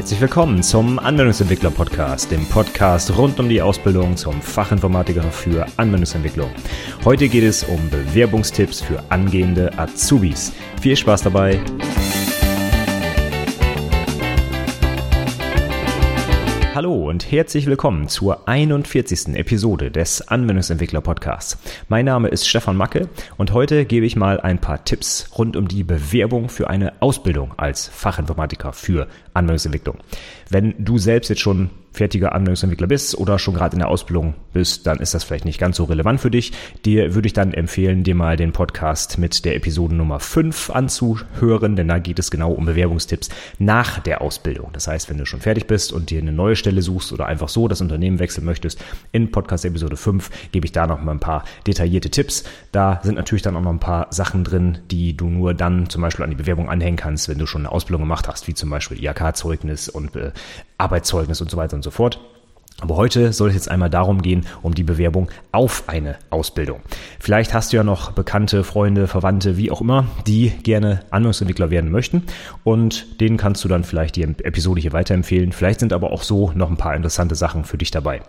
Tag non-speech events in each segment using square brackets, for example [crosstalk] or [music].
Herzlich willkommen zum Anwendungsentwickler Podcast, dem Podcast rund um die Ausbildung zum Fachinformatiker für Anwendungsentwicklung. Heute geht es um Bewerbungstipps für angehende Azubis. Viel Spaß dabei! Hallo und herzlich willkommen zur 41. Episode des Anwendungsentwickler Podcasts. Mein Name ist Stefan Macke und heute gebe ich mal ein paar Tipps rund um die Bewerbung für eine Ausbildung als Fachinformatiker für Anwendungsentwicklung. Wenn du selbst jetzt schon fertiger Anwendungsentwickler bist oder schon gerade in der Ausbildung bist, dann ist das vielleicht nicht ganz so relevant für dich. Dir würde ich dann empfehlen, dir mal den Podcast mit der Episode Nummer 5 anzuhören, denn da geht es genau um Bewerbungstipps nach der Ausbildung. Das heißt, wenn du schon fertig bist und dir eine neue Stelle suchst oder einfach so das Unternehmen wechseln möchtest, in Podcast Episode 5 gebe ich da noch mal ein paar detaillierte Tipps. Da sind natürlich dann auch noch ein paar Sachen drin, die du nur dann zum Beispiel an die Bewerbung anhängen kannst, wenn du schon eine Ausbildung gemacht hast, wie zum Beispiel IHK-Zeugnis und äh, Arbeitszeugnis und so weiter und so fort. Aber heute soll es jetzt einmal darum gehen, um die Bewerbung auf eine Ausbildung. Vielleicht hast du ja noch bekannte Freunde, Verwandte, wie auch immer, die gerne Anwendungsentwickler werden möchten und denen kannst du dann vielleicht die Episode hier weiterempfehlen. Vielleicht sind aber auch so noch ein paar interessante Sachen für dich dabei.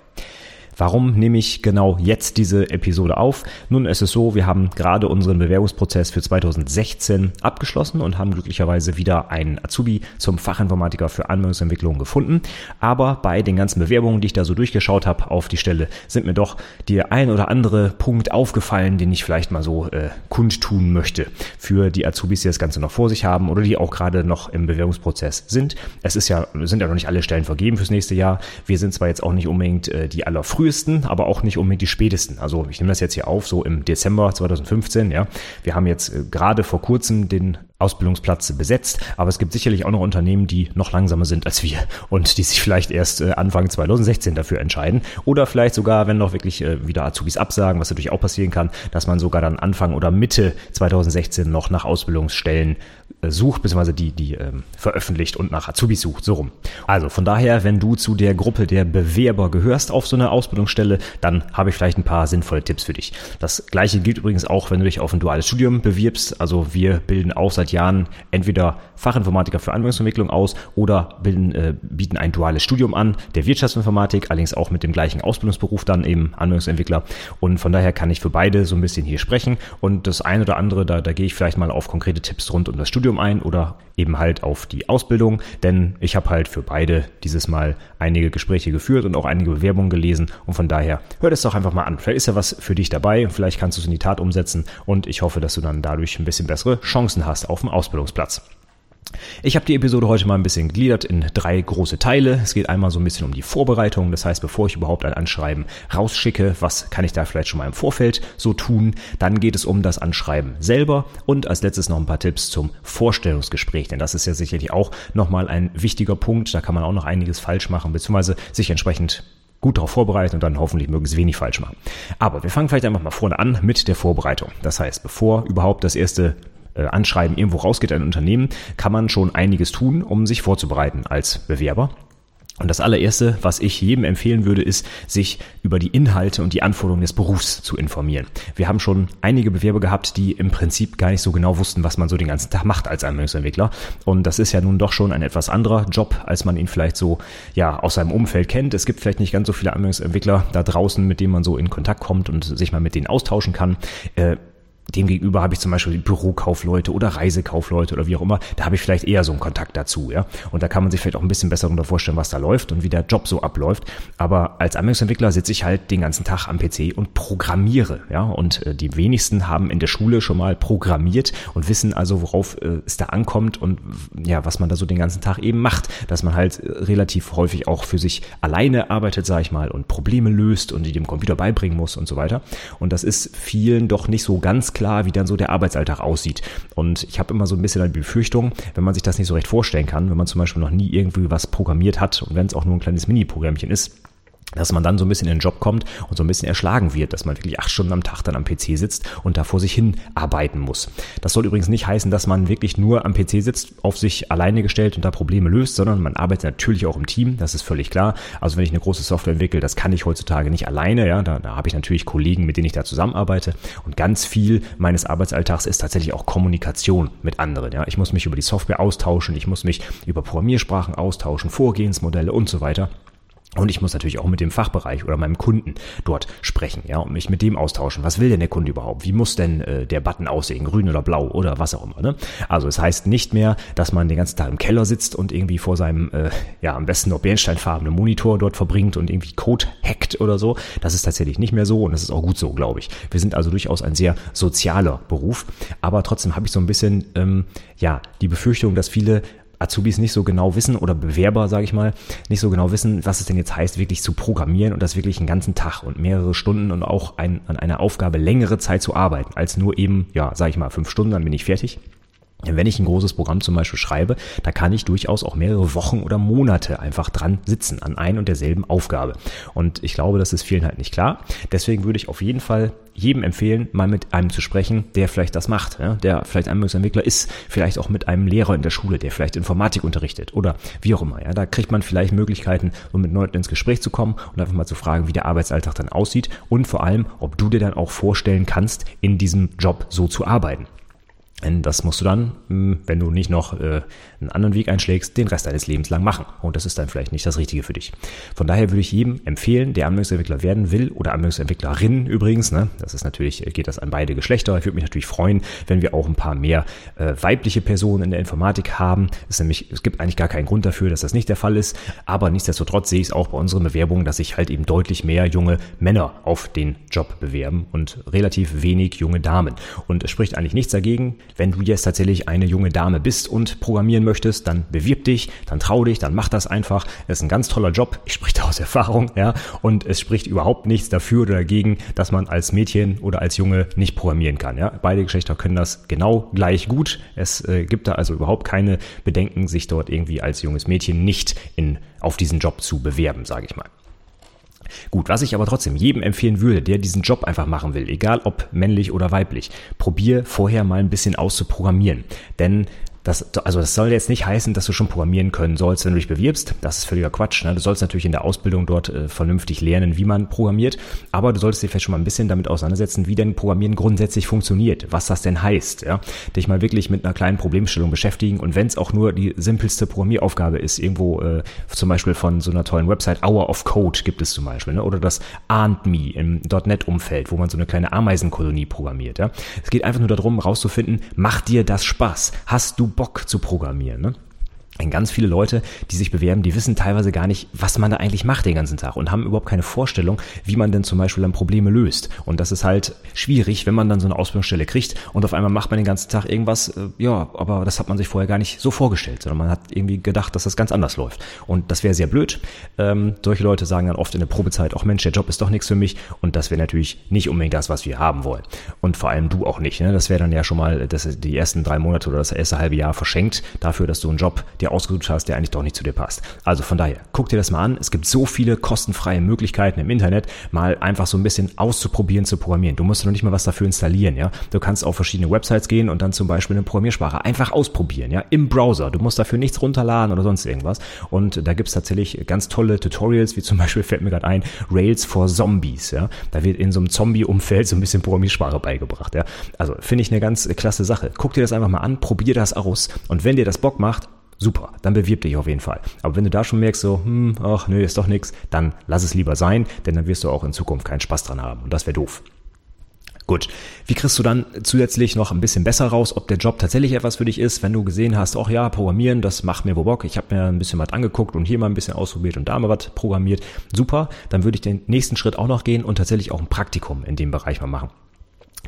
Warum nehme ich genau jetzt diese Episode auf? Nun, es ist so, wir haben gerade unseren Bewerbungsprozess für 2016 abgeschlossen und haben glücklicherweise wieder einen Azubi zum Fachinformatiker für Anwendungsentwicklung gefunden. Aber bei den ganzen Bewerbungen, die ich da so durchgeschaut habe auf die Stelle, sind mir doch der ein oder andere Punkt aufgefallen, den ich vielleicht mal so äh, kundtun möchte für die Azubis, die das Ganze noch vor sich haben oder die auch gerade noch im Bewerbungsprozess sind. Es ist ja, sind ja noch nicht alle Stellen vergeben fürs nächste Jahr. Wir sind zwar jetzt auch nicht unbedingt äh, die allerfrühesten frühesten, aber auch nicht unbedingt die spätesten. Also ich nehme das jetzt hier auf, so im Dezember 2015. Ja, wir haben jetzt äh, gerade vor kurzem den Ausbildungsplatz besetzt, aber es gibt sicherlich auch noch Unternehmen, die noch langsamer sind als wir und die sich vielleicht erst äh, Anfang 2016 dafür entscheiden oder vielleicht sogar, wenn noch wirklich äh, wieder Azubis absagen, was natürlich auch passieren kann, dass man sogar dann Anfang oder Mitte 2016 noch nach Ausbildungsstellen äh, sucht, beziehungsweise die, die ähm, veröffentlicht und nach Azubis sucht, so rum. Also von daher, wenn du zu der Gruppe der Bewerber gehörst auf so eine Ausbildungsstelle, dann habe ich vielleicht ein paar sinnvolle Tipps für dich. Das gleiche gilt übrigens auch, wenn du dich auf ein duales Studium bewirbst. Also wir bilden auch seit Jahren entweder Fachinformatiker für Anwendungsentwicklung aus oder bilden, äh, bieten ein duales Studium an, der Wirtschaftsinformatik, allerdings auch mit dem gleichen Ausbildungsberuf dann eben Anwendungsentwickler. Und von daher kann ich für beide so ein bisschen hier sprechen. Und das eine oder andere, da, da gehe ich vielleicht mal auf konkrete Tipps rund um das Studium ein oder eben halt auf die Ausbildung, denn ich habe halt für beide dieses Mal einige Gespräche geführt und auch einige Bewerbungen gelesen und von daher hör das doch einfach mal an. Vielleicht ist ja was für dich dabei und vielleicht kannst du es in die Tat umsetzen und ich hoffe, dass du dann dadurch ein bisschen bessere Chancen hast auf dem Ausbildungsplatz. Ich habe die Episode heute mal ein bisschen gegliedert in drei große Teile. Es geht einmal so ein bisschen um die Vorbereitung, das heißt, bevor ich überhaupt ein Anschreiben rausschicke, was kann ich da vielleicht schon mal im Vorfeld so tun? Dann geht es um das Anschreiben selber und als letztes noch ein paar Tipps zum Vorstellungsgespräch, denn das ist ja sicherlich auch nochmal ein wichtiger Punkt. Da kann man auch noch einiges falsch machen, beziehungsweise sich entsprechend gut darauf vorbereiten und dann hoffentlich möglichst wenig falsch machen. Aber wir fangen vielleicht einfach mal vorne an mit der Vorbereitung. Das heißt, bevor überhaupt das erste Anschreiben irgendwo rausgeht, ein Unternehmen, kann man schon einiges tun, um sich vorzubereiten als Bewerber. Und das allererste, was ich jedem empfehlen würde, ist, sich über die Inhalte und die Anforderungen des Berufs zu informieren. Wir haben schon einige Bewerber gehabt, die im Prinzip gar nicht so genau wussten, was man so den ganzen Tag macht als Anwendungsentwickler. Und das ist ja nun doch schon ein etwas anderer Job, als man ihn vielleicht so, ja, aus seinem Umfeld kennt. Es gibt vielleicht nicht ganz so viele Anwendungsentwickler da draußen, mit denen man so in Kontakt kommt und sich mal mit denen austauschen kann. Äh, Demgegenüber habe ich zum Beispiel Bürokaufleute oder Reisekaufleute oder wie auch immer. Da habe ich vielleicht eher so einen Kontakt dazu, ja. Und da kann man sich vielleicht auch ein bisschen besser darunter vorstellen, was da läuft und wie der Job so abläuft. Aber als Anwendungsentwickler sitze ich halt den ganzen Tag am PC und programmiere, ja. Und äh, die wenigsten haben in der Schule schon mal programmiert und wissen also, worauf äh, es da ankommt und ja, was man da so den ganzen Tag eben macht. Dass man halt äh, relativ häufig auch für sich alleine arbeitet, sage ich mal, und Probleme löst und die dem Computer beibringen muss und so weiter. Und das ist vielen doch nicht so ganz klar klar, wie dann so der Arbeitsalltag aussieht. Und ich habe immer so ein bisschen eine Befürchtung, wenn man sich das nicht so recht vorstellen kann, wenn man zum Beispiel noch nie irgendwie was programmiert hat und wenn es auch nur ein kleines Mini-Programmchen ist, dass man dann so ein bisschen in den Job kommt und so ein bisschen erschlagen wird, dass man wirklich acht Stunden am Tag dann am PC sitzt und da vor sich hin arbeiten muss. Das soll übrigens nicht heißen, dass man wirklich nur am PC sitzt, auf sich alleine gestellt und da Probleme löst, sondern man arbeitet natürlich auch im Team, das ist völlig klar. Also wenn ich eine große Software entwickle, das kann ich heutzutage nicht alleine, ja, da, da habe ich natürlich Kollegen, mit denen ich da zusammenarbeite und ganz viel meines Arbeitsalltags ist tatsächlich auch Kommunikation mit anderen, ja. Ich muss mich über die Software austauschen, ich muss mich über Programmiersprachen austauschen, Vorgehensmodelle und so weiter. Und ich muss natürlich auch mit dem Fachbereich oder meinem Kunden dort sprechen, ja, und mich mit dem austauschen. Was will denn der Kunde überhaupt? Wie muss denn äh, der Button aussehen? Grün oder blau oder was auch immer, ne? Also es heißt nicht mehr, dass man den ganzen Tag im Keller sitzt und irgendwie vor seinem, äh, ja, am besten noch bernsteinfarbenen Monitor dort verbringt und irgendwie Code hackt oder so. Das ist tatsächlich nicht mehr so und das ist auch gut so, glaube ich. Wir sind also durchaus ein sehr sozialer Beruf, aber trotzdem habe ich so ein bisschen, ähm, ja, die Befürchtung, dass viele Azubis nicht so genau wissen oder Bewerber, sage ich mal, nicht so genau wissen, was es denn jetzt heißt, wirklich zu programmieren und das wirklich einen ganzen Tag und mehrere Stunden und auch ein, an einer Aufgabe längere Zeit zu arbeiten, als nur eben, ja, sage ich mal, fünf Stunden, dann bin ich fertig. Wenn ich ein großes Programm zum Beispiel schreibe, da kann ich durchaus auch mehrere Wochen oder Monate einfach dran sitzen an ein und derselben Aufgabe. Und ich glaube, das ist vielen halt nicht klar. Deswegen würde ich auf jeden Fall jedem empfehlen, mal mit einem zu sprechen, der vielleicht das macht, der vielleicht Anwendungsentwickler ist, vielleicht auch mit einem Lehrer in der Schule, der vielleicht Informatik unterrichtet oder wie auch immer. Da kriegt man vielleicht Möglichkeiten, um mit Leuten ins Gespräch zu kommen und einfach mal zu fragen, wie der Arbeitsalltag dann aussieht und vor allem, ob du dir dann auch vorstellen kannst, in diesem Job so zu arbeiten. Denn das musst du dann, hm, wenn du nicht noch äh, einen anderen Weg einschlägst, den Rest deines Lebens lang machen. Und das ist dann vielleicht nicht das Richtige für dich. Von daher würde ich jedem empfehlen, der Anwendungsentwickler werden will oder Anwendungsentwicklerin übrigens, ne, das ist natürlich, geht das an beide Geschlechter. Ich würde mich natürlich freuen, wenn wir auch ein paar mehr äh, weibliche Personen in der Informatik haben. Es, nämlich, es gibt eigentlich gar keinen Grund dafür, dass das nicht der Fall ist. Aber nichtsdestotrotz sehe ich es auch bei unseren Bewerbungen, dass sich halt eben deutlich mehr junge Männer auf den Job bewerben und relativ wenig junge Damen. Und es spricht eigentlich nichts dagegen, wenn du jetzt tatsächlich eine junge Dame bist und programmieren möchtest, dann bewirb dich, dann trau dich, dann mach das einfach. Das ist ein ganz toller Job. Ich spreche da aus Erfahrung, ja. Und es spricht überhaupt nichts dafür oder dagegen, dass man als Mädchen oder als Junge nicht programmieren kann, ja. Beide Geschlechter können das genau gleich gut. Es äh, gibt da also überhaupt keine Bedenken, sich dort irgendwie als junges Mädchen nicht in, auf diesen Job zu bewerben, sage ich mal. Gut, was ich aber trotzdem jedem empfehlen würde, der diesen Job einfach machen will, egal ob männlich oder weiblich, probier vorher mal ein bisschen auszuprogrammieren. Denn das, also das soll jetzt nicht heißen, dass du schon programmieren können sollst, wenn du dich bewirbst. Das ist völliger Quatsch. Ne? Du sollst natürlich in der Ausbildung dort äh, vernünftig lernen, wie man programmiert. Aber du solltest dich vielleicht schon mal ein bisschen damit auseinandersetzen, wie denn Programmieren grundsätzlich funktioniert, was das denn heißt. Ja? Dich mal wirklich mit einer kleinen Problemstellung beschäftigen. Und wenn es auch nur die simpelste Programmieraufgabe ist, irgendwo äh, zum Beispiel von so einer tollen Website, Hour of Code gibt es zum Beispiel. Ne? Oder das Arndt Me im .NET-Umfeld, wo man so eine kleine Ameisenkolonie programmiert. Ja? Es geht einfach nur darum, rauszufinden, macht dir das Spaß? Hast du Bock zu programmieren. Ne? Ganz viele Leute, die sich bewerben, die wissen teilweise gar nicht, was man da eigentlich macht den ganzen Tag und haben überhaupt keine Vorstellung, wie man denn zum Beispiel dann Probleme löst. Und das ist halt schwierig, wenn man dann so eine Ausbildungsstelle kriegt und auf einmal macht man den ganzen Tag irgendwas, äh, ja, aber das hat man sich vorher gar nicht so vorgestellt, sondern man hat irgendwie gedacht, dass das ganz anders läuft. Und das wäre sehr blöd. Ähm, solche Leute sagen dann oft in der Probezeit, auch Mensch, der Job ist doch nichts für mich und das wäre natürlich nicht unbedingt das, was wir haben wollen. Und vor allem du auch nicht. Ne? Das wäre dann ja schon mal das, die ersten drei Monate oder das erste halbe Jahr verschenkt dafür, dass du einen Job dir ausgesucht hast, der eigentlich doch nicht zu dir passt. Also von daher, guck dir das mal an. Es gibt so viele kostenfreie Möglichkeiten im Internet, mal einfach so ein bisschen auszuprobieren zu programmieren. Du musst noch nicht mal was dafür installieren, ja. Du kannst auf verschiedene Websites gehen und dann zum Beispiel eine Programmiersprache einfach ausprobieren, ja, im Browser. Du musst dafür nichts runterladen oder sonst irgendwas. Und da gibt's tatsächlich ganz tolle Tutorials, wie zum Beispiel [laughs] fällt mir gerade ein, Rails for Zombies, ja. Da wird in so einem Zombie-Umfeld so ein bisschen Programmiersprache beigebracht, ja. Also finde ich eine ganz klasse Sache. Guck dir das einfach mal an, probier das aus. Und wenn dir das Bock macht, super, dann bewirb dich auf jeden Fall. Aber wenn du da schon merkst, so, hm, ach nö, ist doch nix, dann lass es lieber sein, denn dann wirst du auch in Zukunft keinen Spaß dran haben. Und das wäre doof. Gut, wie kriegst du dann zusätzlich noch ein bisschen besser raus, ob der Job tatsächlich etwas für dich ist, wenn du gesehen hast, ach ja, Programmieren, das macht mir wo Bock, ich habe mir ein bisschen was angeguckt und hier mal ein bisschen ausprobiert und da mal was programmiert, super, dann würde ich den nächsten Schritt auch noch gehen und tatsächlich auch ein Praktikum in dem Bereich mal machen.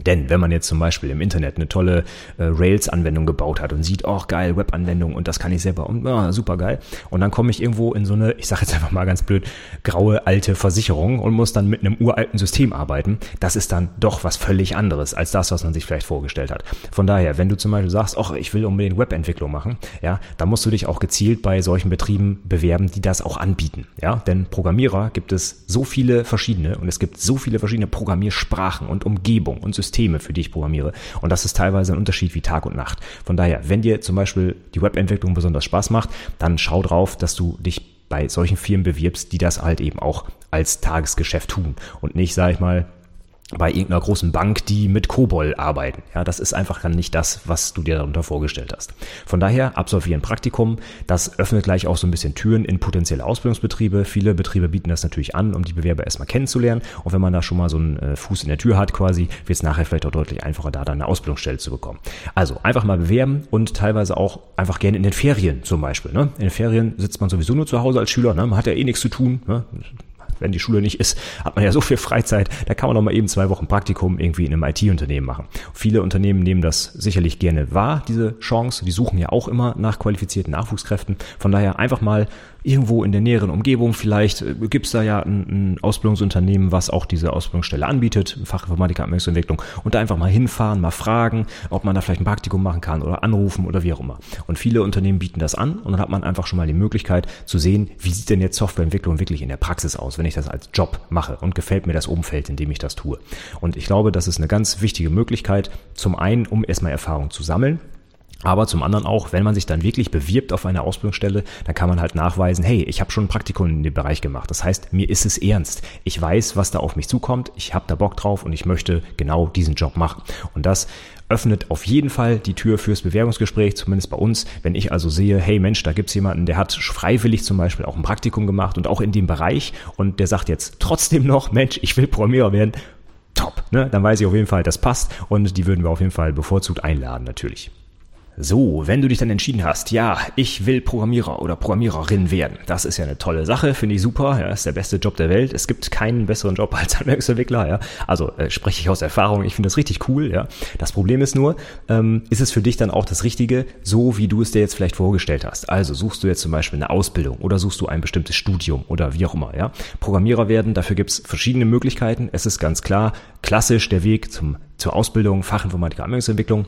Denn wenn man jetzt zum Beispiel im Internet eine tolle äh, Rails-Anwendung gebaut hat und sieht, oh geil, Web-Anwendung und das kann ich selber und oh, super geil. Und dann komme ich irgendwo in so eine, ich sage jetzt einfach mal ganz blöd, graue alte Versicherung und muss dann mit einem uralten System arbeiten. Das ist dann doch was völlig anderes als das, was man sich vielleicht vorgestellt hat. Von daher, wenn du zum Beispiel sagst, oh, ich will unbedingt Webentwicklung machen, ja, dann musst du dich auch gezielt bei solchen Betrieben bewerben, die das auch anbieten. Ja, denn Programmierer gibt es so viele verschiedene und es gibt so viele verschiedene Programmiersprachen und Umgebung und Systeme Systeme, für die ich programmiere. Und das ist teilweise ein Unterschied wie Tag und Nacht. Von daher, wenn dir zum Beispiel die Webentwicklung besonders Spaß macht, dann schau drauf, dass du dich bei solchen Firmen bewirbst, die das halt eben auch als Tagesgeschäft tun und nicht, sag ich mal, bei irgendeiner großen Bank, die mit Kobol arbeiten. Ja, das ist einfach dann nicht das, was du dir darunter vorgestellt hast. Von daher absolvieren Praktikum. Das öffnet gleich auch so ein bisschen Türen in potenzielle Ausbildungsbetriebe. Viele Betriebe bieten das natürlich an, um die Bewerber erstmal kennenzulernen. Und wenn man da schon mal so einen äh, Fuß in der Tür hat quasi, wird es nachher vielleicht auch deutlich einfacher, da dann eine Ausbildungsstelle zu bekommen. Also einfach mal bewerben und teilweise auch einfach gerne in den Ferien zum Beispiel. Ne? In den Ferien sitzt man sowieso nur zu Hause als Schüler. Ne? Man hat ja eh nichts zu tun. Ne? Wenn die Schule nicht ist, hat man ja so viel Freizeit, da kann man noch mal eben zwei Wochen Praktikum irgendwie in einem IT-Unternehmen machen. Viele Unternehmen nehmen das sicherlich gerne wahr, diese Chance. Die suchen ja auch immer nach qualifizierten Nachwuchskräften. Von daher einfach mal irgendwo in der näheren Umgebung vielleicht äh, gibt es da ja ein, ein, Ausbildungsunternehmen, was auch diese Ausbildungsstelle anbietet, Fachinformatiker Anwendungsentwicklung und da einfach mal hinfahren, mal fragen, ob man da vielleicht ein Praktikum machen kann oder anrufen oder wie auch immer. Und viele Unternehmen bieten das an und dann hat man einfach schon mal die Möglichkeit zu sehen, wie sieht denn jetzt Softwareentwicklung wirklich in der Praxis aus, wenn ich das als Job mache und gefällt mir das Umfeld, in dem ich das tue. Und ich glaube, das ist eine ganz wichtige Möglichkeit, zum einen, um erstmal Erfahrung zu sammeln, aber zum anderen auch, wenn man sich dann wirklich bewirbt auf eine Ausbildungsstelle, dann kann man halt nachweisen, hey, ich habe schon ein Praktikum in dem Bereich gemacht. Das heißt, mir ist es ernst. Ich weiß, was da auf mich zukommt. Ich habe da Bock drauf und ich möchte genau diesen Job machen. Und das öffnet auf jeden Fall die Tür fürs Bewerbungsgespräch, zumindest bei uns. Wenn ich also sehe, hey Mensch, da gibt's jemanden, der hat freiwillig zum Beispiel auch ein Praktikum gemacht und auch in dem Bereich und der sagt jetzt trotzdem noch, Mensch, ich will Programmierer werden, top. Ne? Dann weiß ich auf jeden Fall, das passt und die würden wir auf jeden Fall bevorzugt einladen natürlich. So, wenn du dich dann entschieden hast, ja, ich will Programmierer oder Programmiererin werden, das ist ja eine tolle Sache, finde ich super, ja, ist der beste Job der Welt. Es gibt keinen besseren Job [laughs] als Anwendungsentwickler, ja. Also äh, spreche ich aus Erfahrung, ich finde das richtig cool, ja. Das Problem ist nur, ähm, ist es für dich dann auch das Richtige, so wie du es dir jetzt vielleicht vorgestellt hast. Also suchst du jetzt zum Beispiel eine Ausbildung oder suchst du ein bestimmtes Studium oder wie auch immer, ja. Programmierer werden, dafür gibt es verschiedene Möglichkeiten. Es ist ganz klar, klassisch der Weg zum, zur Ausbildung, Fachinformatiker Anwendungsentwicklung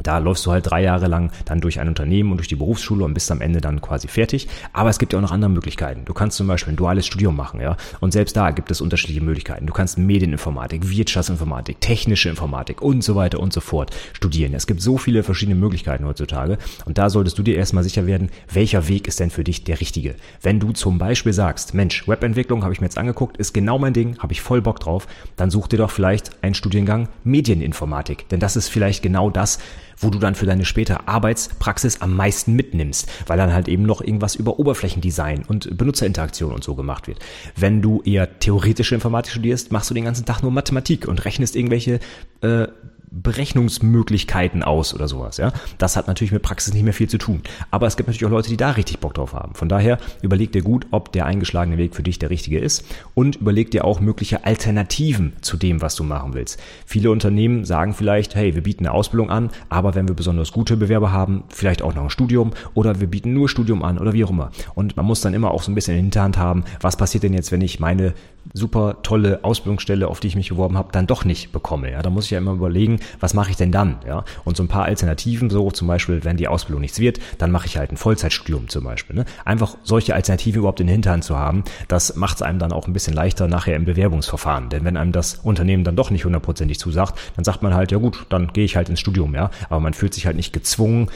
da läufst du halt drei Jahre lang dann durch ein Unternehmen und durch die Berufsschule und bist am Ende dann quasi fertig. Aber es gibt ja auch noch andere Möglichkeiten. Du kannst zum Beispiel ein duales Studium machen, ja. Und selbst da gibt es unterschiedliche Möglichkeiten. Du kannst Medieninformatik, Wirtschaftsinformatik, technische Informatik und so weiter und so fort studieren. Es gibt so viele verschiedene Möglichkeiten heutzutage. Und da solltest du dir erstmal sicher werden, welcher Weg ist denn für dich der richtige. Wenn du zum Beispiel sagst, Mensch, Webentwicklung habe ich mir jetzt angeguckt, ist genau mein Ding, habe ich voll Bock drauf, dann such dir doch vielleicht einen Studiengang Medieninformatik. Denn das ist vielleicht genau das, wo du dann für deine spätere Arbeitspraxis am meisten mitnimmst, weil dann halt eben noch irgendwas über Oberflächendesign und Benutzerinteraktion und so gemacht wird. Wenn du eher theoretische Informatik studierst, machst du den ganzen Tag nur Mathematik und rechnest irgendwelche äh, Berechnungsmöglichkeiten aus oder sowas, ja. Das hat natürlich mit Praxis nicht mehr viel zu tun. Aber es gibt natürlich auch Leute, die da richtig Bock drauf haben. Von daher überleg dir gut, ob der eingeschlagene Weg für dich der richtige ist und überleg dir auch mögliche Alternativen zu dem, was du machen willst. Viele Unternehmen sagen vielleicht, hey, wir bieten eine Ausbildung an, aber wenn wir besonders gute Bewerber haben, vielleicht auch noch ein Studium oder wir bieten nur Studium an oder wie auch immer. Und man muss dann immer auch so ein bisschen in der Hinterhand haben, was passiert denn jetzt, wenn ich meine super tolle Ausbildungsstelle, auf die ich mich beworben habe, dann doch nicht bekomme. Ja, da muss ich ja immer überlegen, was mache ich denn dann? Ja, und so ein paar Alternativen, so zum Beispiel, wenn die Ausbildung nichts wird, dann mache ich halt ein Vollzeitstudium zum Beispiel. Ne? Einfach solche Alternativen überhaupt in der Hinterhand zu haben, das macht es einem dann auch ein bisschen leichter nachher im Bewerbungsverfahren. Denn wenn einem das Unternehmen dann doch nicht hundertprozentig zusagt, dann sagt man halt, ja gut, dann gehe ich halt ins Studium, ja. Aber man fühlt sich halt nicht gezwungen,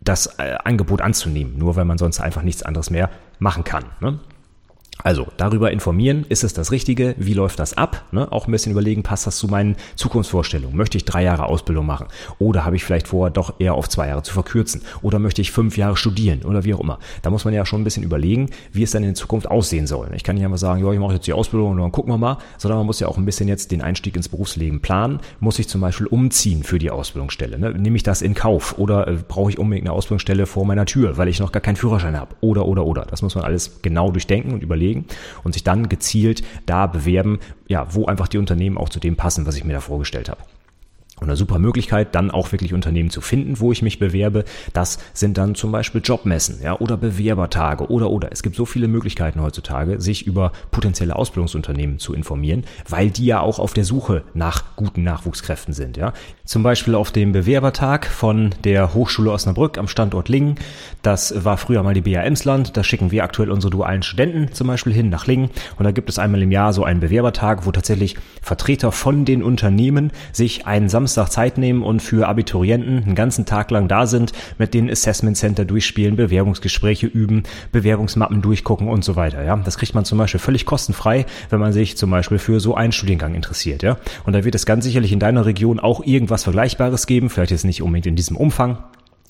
das äh, Angebot anzunehmen, nur weil man sonst einfach nichts anderes mehr machen kann. Ne? Also darüber informieren, ist es das Richtige, wie läuft das ab? Ne? Auch ein bisschen überlegen, passt das zu meinen Zukunftsvorstellungen? Möchte ich drei Jahre Ausbildung machen? Oder habe ich vielleicht vor, doch eher auf zwei Jahre zu verkürzen? Oder möchte ich fünf Jahre studieren? Oder wie auch immer. Da muss man ja schon ein bisschen überlegen, wie es dann in Zukunft aussehen soll. Ich kann nicht einfach sagen, ja, ich mache jetzt die Ausbildung und dann gucken wir mal, sondern man muss ja auch ein bisschen jetzt den Einstieg ins Berufsleben planen. Muss ich zum Beispiel umziehen für die Ausbildungsstelle? Ne? Nehme ich das in Kauf? Oder äh, brauche ich unbedingt eine Ausbildungsstelle vor meiner Tür, weil ich noch gar keinen Führerschein habe? Oder, oder, oder. Das muss man alles genau durchdenken und überlegen überlegen und sich dann gezielt da bewerben, ja, wo einfach die Unternehmen auch zu dem passen, was ich mir da vorgestellt habe. Eine super Möglichkeit, dann auch wirklich Unternehmen zu finden, wo ich mich bewerbe. Das sind dann zum Beispiel Jobmessen, ja, oder Bewerbertage oder, oder. Es gibt so viele Möglichkeiten heutzutage, sich über potenzielle Ausbildungsunternehmen zu informieren, weil die ja auch auf der Suche nach guten Nachwuchskräften sind, ja. Zum Beispiel auf dem Bewerbertag von der Hochschule Osnabrück am Standort Lingen. Das war früher mal die BA Emsland. Da schicken wir aktuell unsere dualen Studenten zum Beispiel hin nach Lingen. Und da gibt es einmal im Jahr so einen Bewerbertag, wo tatsächlich Vertreter von den Unternehmen sich einen Samstag Zeit nehmen und für Abiturienten einen ganzen Tag lang da sind, mit den Assessment Center durchspielen, Bewerbungsgespräche üben, Bewerbungsmappen durchgucken und so weiter. Ja, das kriegt man zum Beispiel völlig kostenfrei, wenn man sich zum Beispiel für so einen Studiengang interessiert. Ja, und da wird es ganz sicherlich in deiner Region auch irgendwas Vergleichbares geben. Vielleicht jetzt nicht unbedingt in diesem Umfang,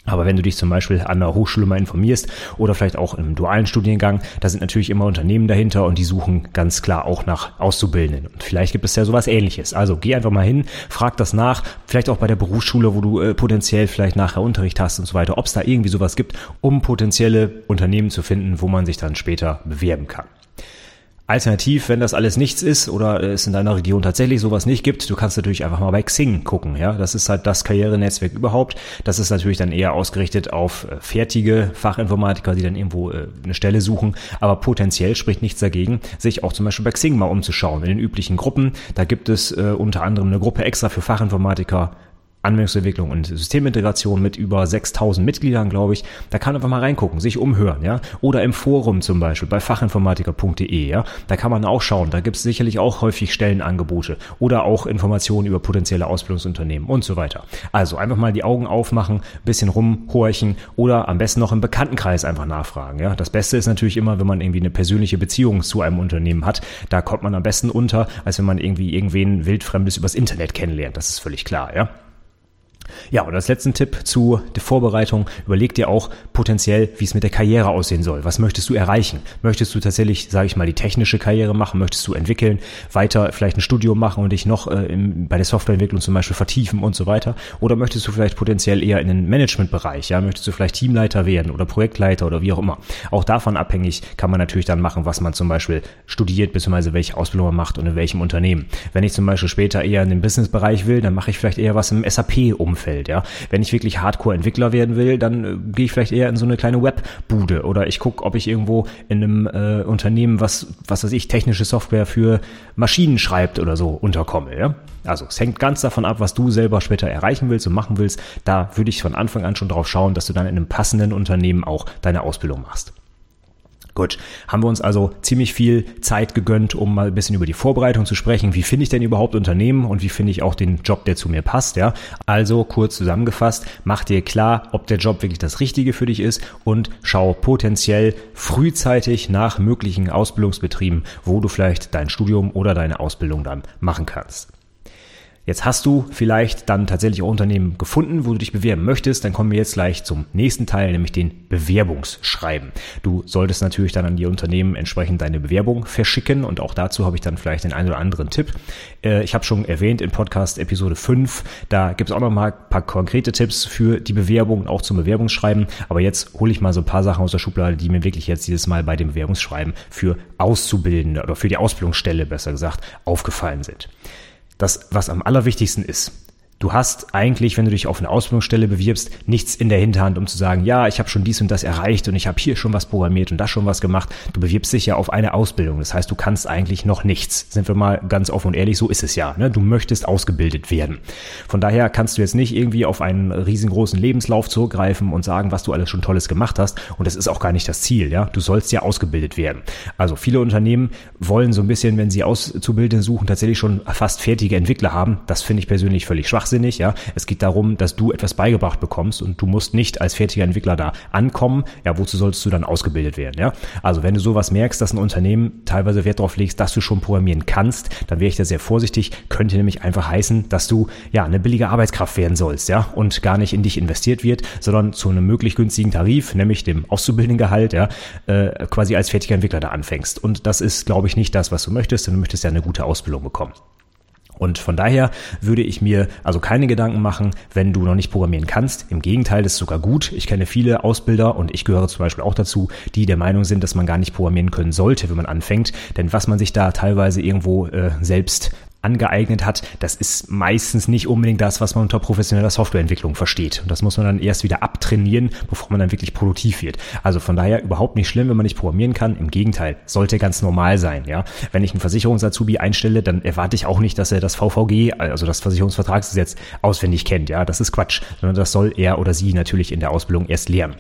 aber wenn du dich zum Beispiel an der Hochschule mal informierst oder vielleicht auch im dualen Studiengang, da sind natürlich immer Unternehmen dahinter und die suchen ganz klar auch nach Auszubildenden. Und vielleicht gibt es ja sowas ähnliches. Also geh einfach mal hin, frag das nach, vielleicht auch bei der Berufsschule, wo du äh, potenziell vielleicht nachher Unterricht hast und so weiter, ob es da irgendwie sowas gibt, um potenzielle Unternehmen zu finden, wo man sich dann später bewerben kann. Alternativ, wenn das alles nichts ist oder es in deiner Region tatsächlich sowas nicht gibt, du kannst natürlich einfach mal bei Xing gucken, ja. Das ist halt das Karrierenetzwerk überhaupt. Das ist natürlich dann eher ausgerichtet auf äh, fertige Fachinformatiker, die dann irgendwo äh, eine Stelle suchen. Aber potenziell spricht nichts dagegen, sich auch zum Beispiel bei Xing mal umzuschauen. In den üblichen Gruppen, da gibt es äh, unter anderem eine Gruppe extra für Fachinformatiker, Anwendungsentwicklung und Systemintegration mit über 6000 Mitgliedern, glaube ich. Da kann man einfach mal reingucken, sich umhören, ja. Oder im Forum zum Beispiel bei fachinformatiker.de, ja. Da kann man auch schauen. Da gibt es sicherlich auch häufig Stellenangebote oder auch Informationen über potenzielle Ausbildungsunternehmen und so weiter. Also einfach mal die Augen aufmachen, bisschen rumhorchen oder am besten noch im Bekanntenkreis einfach nachfragen, ja. Das Beste ist natürlich immer, wenn man irgendwie eine persönliche Beziehung zu einem Unternehmen hat. Da kommt man am besten unter, als wenn man irgendwie irgendwen wildfremdes übers Internet kennenlernt. Das ist völlig klar, ja. Ja, und als letzten Tipp zu der Vorbereitung, überleg dir auch potenziell, wie es mit der Karriere aussehen soll. Was möchtest du erreichen? Möchtest du tatsächlich, sage ich mal, die technische Karriere machen? Möchtest du entwickeln, weiter vielleicht ein Studium machen und dich noch äh, im, bei der Softwareentwicklung zum Beispiel vertiefen und so weiter? Oder möchtest du vielleicht potenziell eher in den Managementbereich? Ja, möchtest du vielleicht Teamleiter werden oder Projektleiter oder wie auch immer? Auch davon abhängig kann man natürlich dann machen, was man zum Beispiel studiert, beziehungsweise welche Ausbildung man macht und in welchem Unternehmen. Wenn ich zum Beispiel später eher in den Businessbereich will, dann mache ich vielleicht eher was im SAP-Umfeld Umfeld, ja. Wenn ich wirklich Hardcore-Entwickler werden will, dann äh, gehe ich vielleicht eher in so eine kleine Webbude oder ich gucke, ob ich irgendwo in einem äh, Unternehmen, was, was weiß ich, technische Software für Maschinen schreibt oder so unterkomme, ja. Also es hängt ganz davon ab, was du selber später erreichen willst und machen willst. Da würde ich von Anfang an schon drauf schauen, dass du dann in einem passenden Unternehmen auch deine Ausbildung machst. Gut, haben wir uns also ziemlich viel Zeit gegönnt, um mal ein bisschen über die Vorbereitung zu sprechen. Wie finde ich denn überhaupt Unternehmen und wie finde ich auch den Job, der zu mir passt, ja? Also kurz zusammengefasst, mach dir klar, ob der Job wirklich das Richtige für dich ist und schau potenziell frühzeitig nach möglichen Ausbildungsbetrieben, wo du vielleicht dein Studium oder deine Ausbildung dann machen kannst. Jetzt hast du vielleicht dann tatsächlich auch Unternehmen gefunden, wo du dich bewerben möchtest. Dann kommen wir jetzt gleich zum nächsten Teil, nämlich den Bewerbungsschreiben. Du solltest natürlich dann an die Unternehmen entsprechend deine Bewerbung verschicken und auch dazu habe ich dann vielleicht den einen oder anderen Tipp. Äh, ich habe schon erwähnt in Podcast Episode 5, da gibt es auch noch mal ein paar konkrete Tipps für die Bewerbung und auch zum Bewerbungsschreiben. Aber jetzt hole ich mal so ein paar Sachen aus der Schublade, die mir wirklich jetzt dieses Mal bei dem Bewerbungsschreiben für Auszubildende oder für die Ausbildungsstelle besser gesagt aufgefallen sind das, was am allerwichtigsten ist, Du hast eigentlich, wenn du dich auf eine Ausbildungsstelle bewirbst, nichts in der Hinterhand, um zu sagen, ja, ich habe schon dies und das erreicht und ich habe hier schon was programmiert und das schon was gemacht. Du bewirbst dich ja auf eine Ausbildung. Das heißt, du kannst eigentlich noch nichts. Sind wir mal ganz offen und ehrlich, so ist es ja. Ne? Du möchtest ausgebildet werden. Von daher kannst du jetzt nicht irgendwie auf einen riesengroßen Lebenslauf zurückgreifen und sagen, was du alles schon Tolles gemacht hast. Und das ist auch gar nicht das Ziel. Ja, Du sollst ja ausgebildet werden. Also viele Unternehmen wollen so ein bisschen, wenn sie Auszubildende suchen, tatsächlich schon fast fertige Entwickler haben. Das finde ich persönlich völlig schwachsinnig schwachsinnig, ja. Es geht darum, dass du etwas beigebracht bekommst und du musst nicht als fertiger Entwickler da ankommen. Ja, wozu solltest du dann ausgebildet werden, ja? Also wenn du sowas merkst, dass ein Unternehmen teilweise Wert darauf legst, dass du schon programmieren kannst, dann wäre ich da sehr vorsichtig. Könnte nämlich einfach heißen, dass du ja eine billige Arbeitskraft werden sollst, ja, und gar nicht in dich investiert wird, sondern zu einem möglich günstigen Tarif, nämlich dem Auszubildendengehalt, ja, äh, quasi als fertiger Entwickler da anfängst. Und das ist, glaube ich, nicht das, was du möchtest, denn du möchtest ja eine gute Ausbildung bekommen. Und von daher würde ich mir also keine Gedanken machen, wenn du noch nicht programmieren kannst. Im Gegenteil, das ist sogar gut. Ich kenne viele Ausbilder und ich gehöre zum Beispiel auch dazu, die der Meinung sind, dass man gar nicht programmieren können sollte, wenn man anfängt. Denn was man sich da teilweise irgendwo äh, selbst angeeignet hat, das ist meistens nicht unbedingt das, was man unter professioneller Softwareentwicklung versteht. Und das muss man dann erst wieder abtrainieren, bevor man dann wirklich produktiv wird. Also von daher überhaupt nicht schlimm, wenn man nicht programmieren kann. Im Gegenteil, sollte ganz normal sein. Ja, wenn ich einen Versicherungsazubi einstelle, dann erwarte ich auch nicht, dass er das VVG, also das Versicherungsvertragsgesetz, auswendig kennt. Ja, das ist Quatsch, sondern das soll er oder sie natürlich in der Ausbildung erst lernen.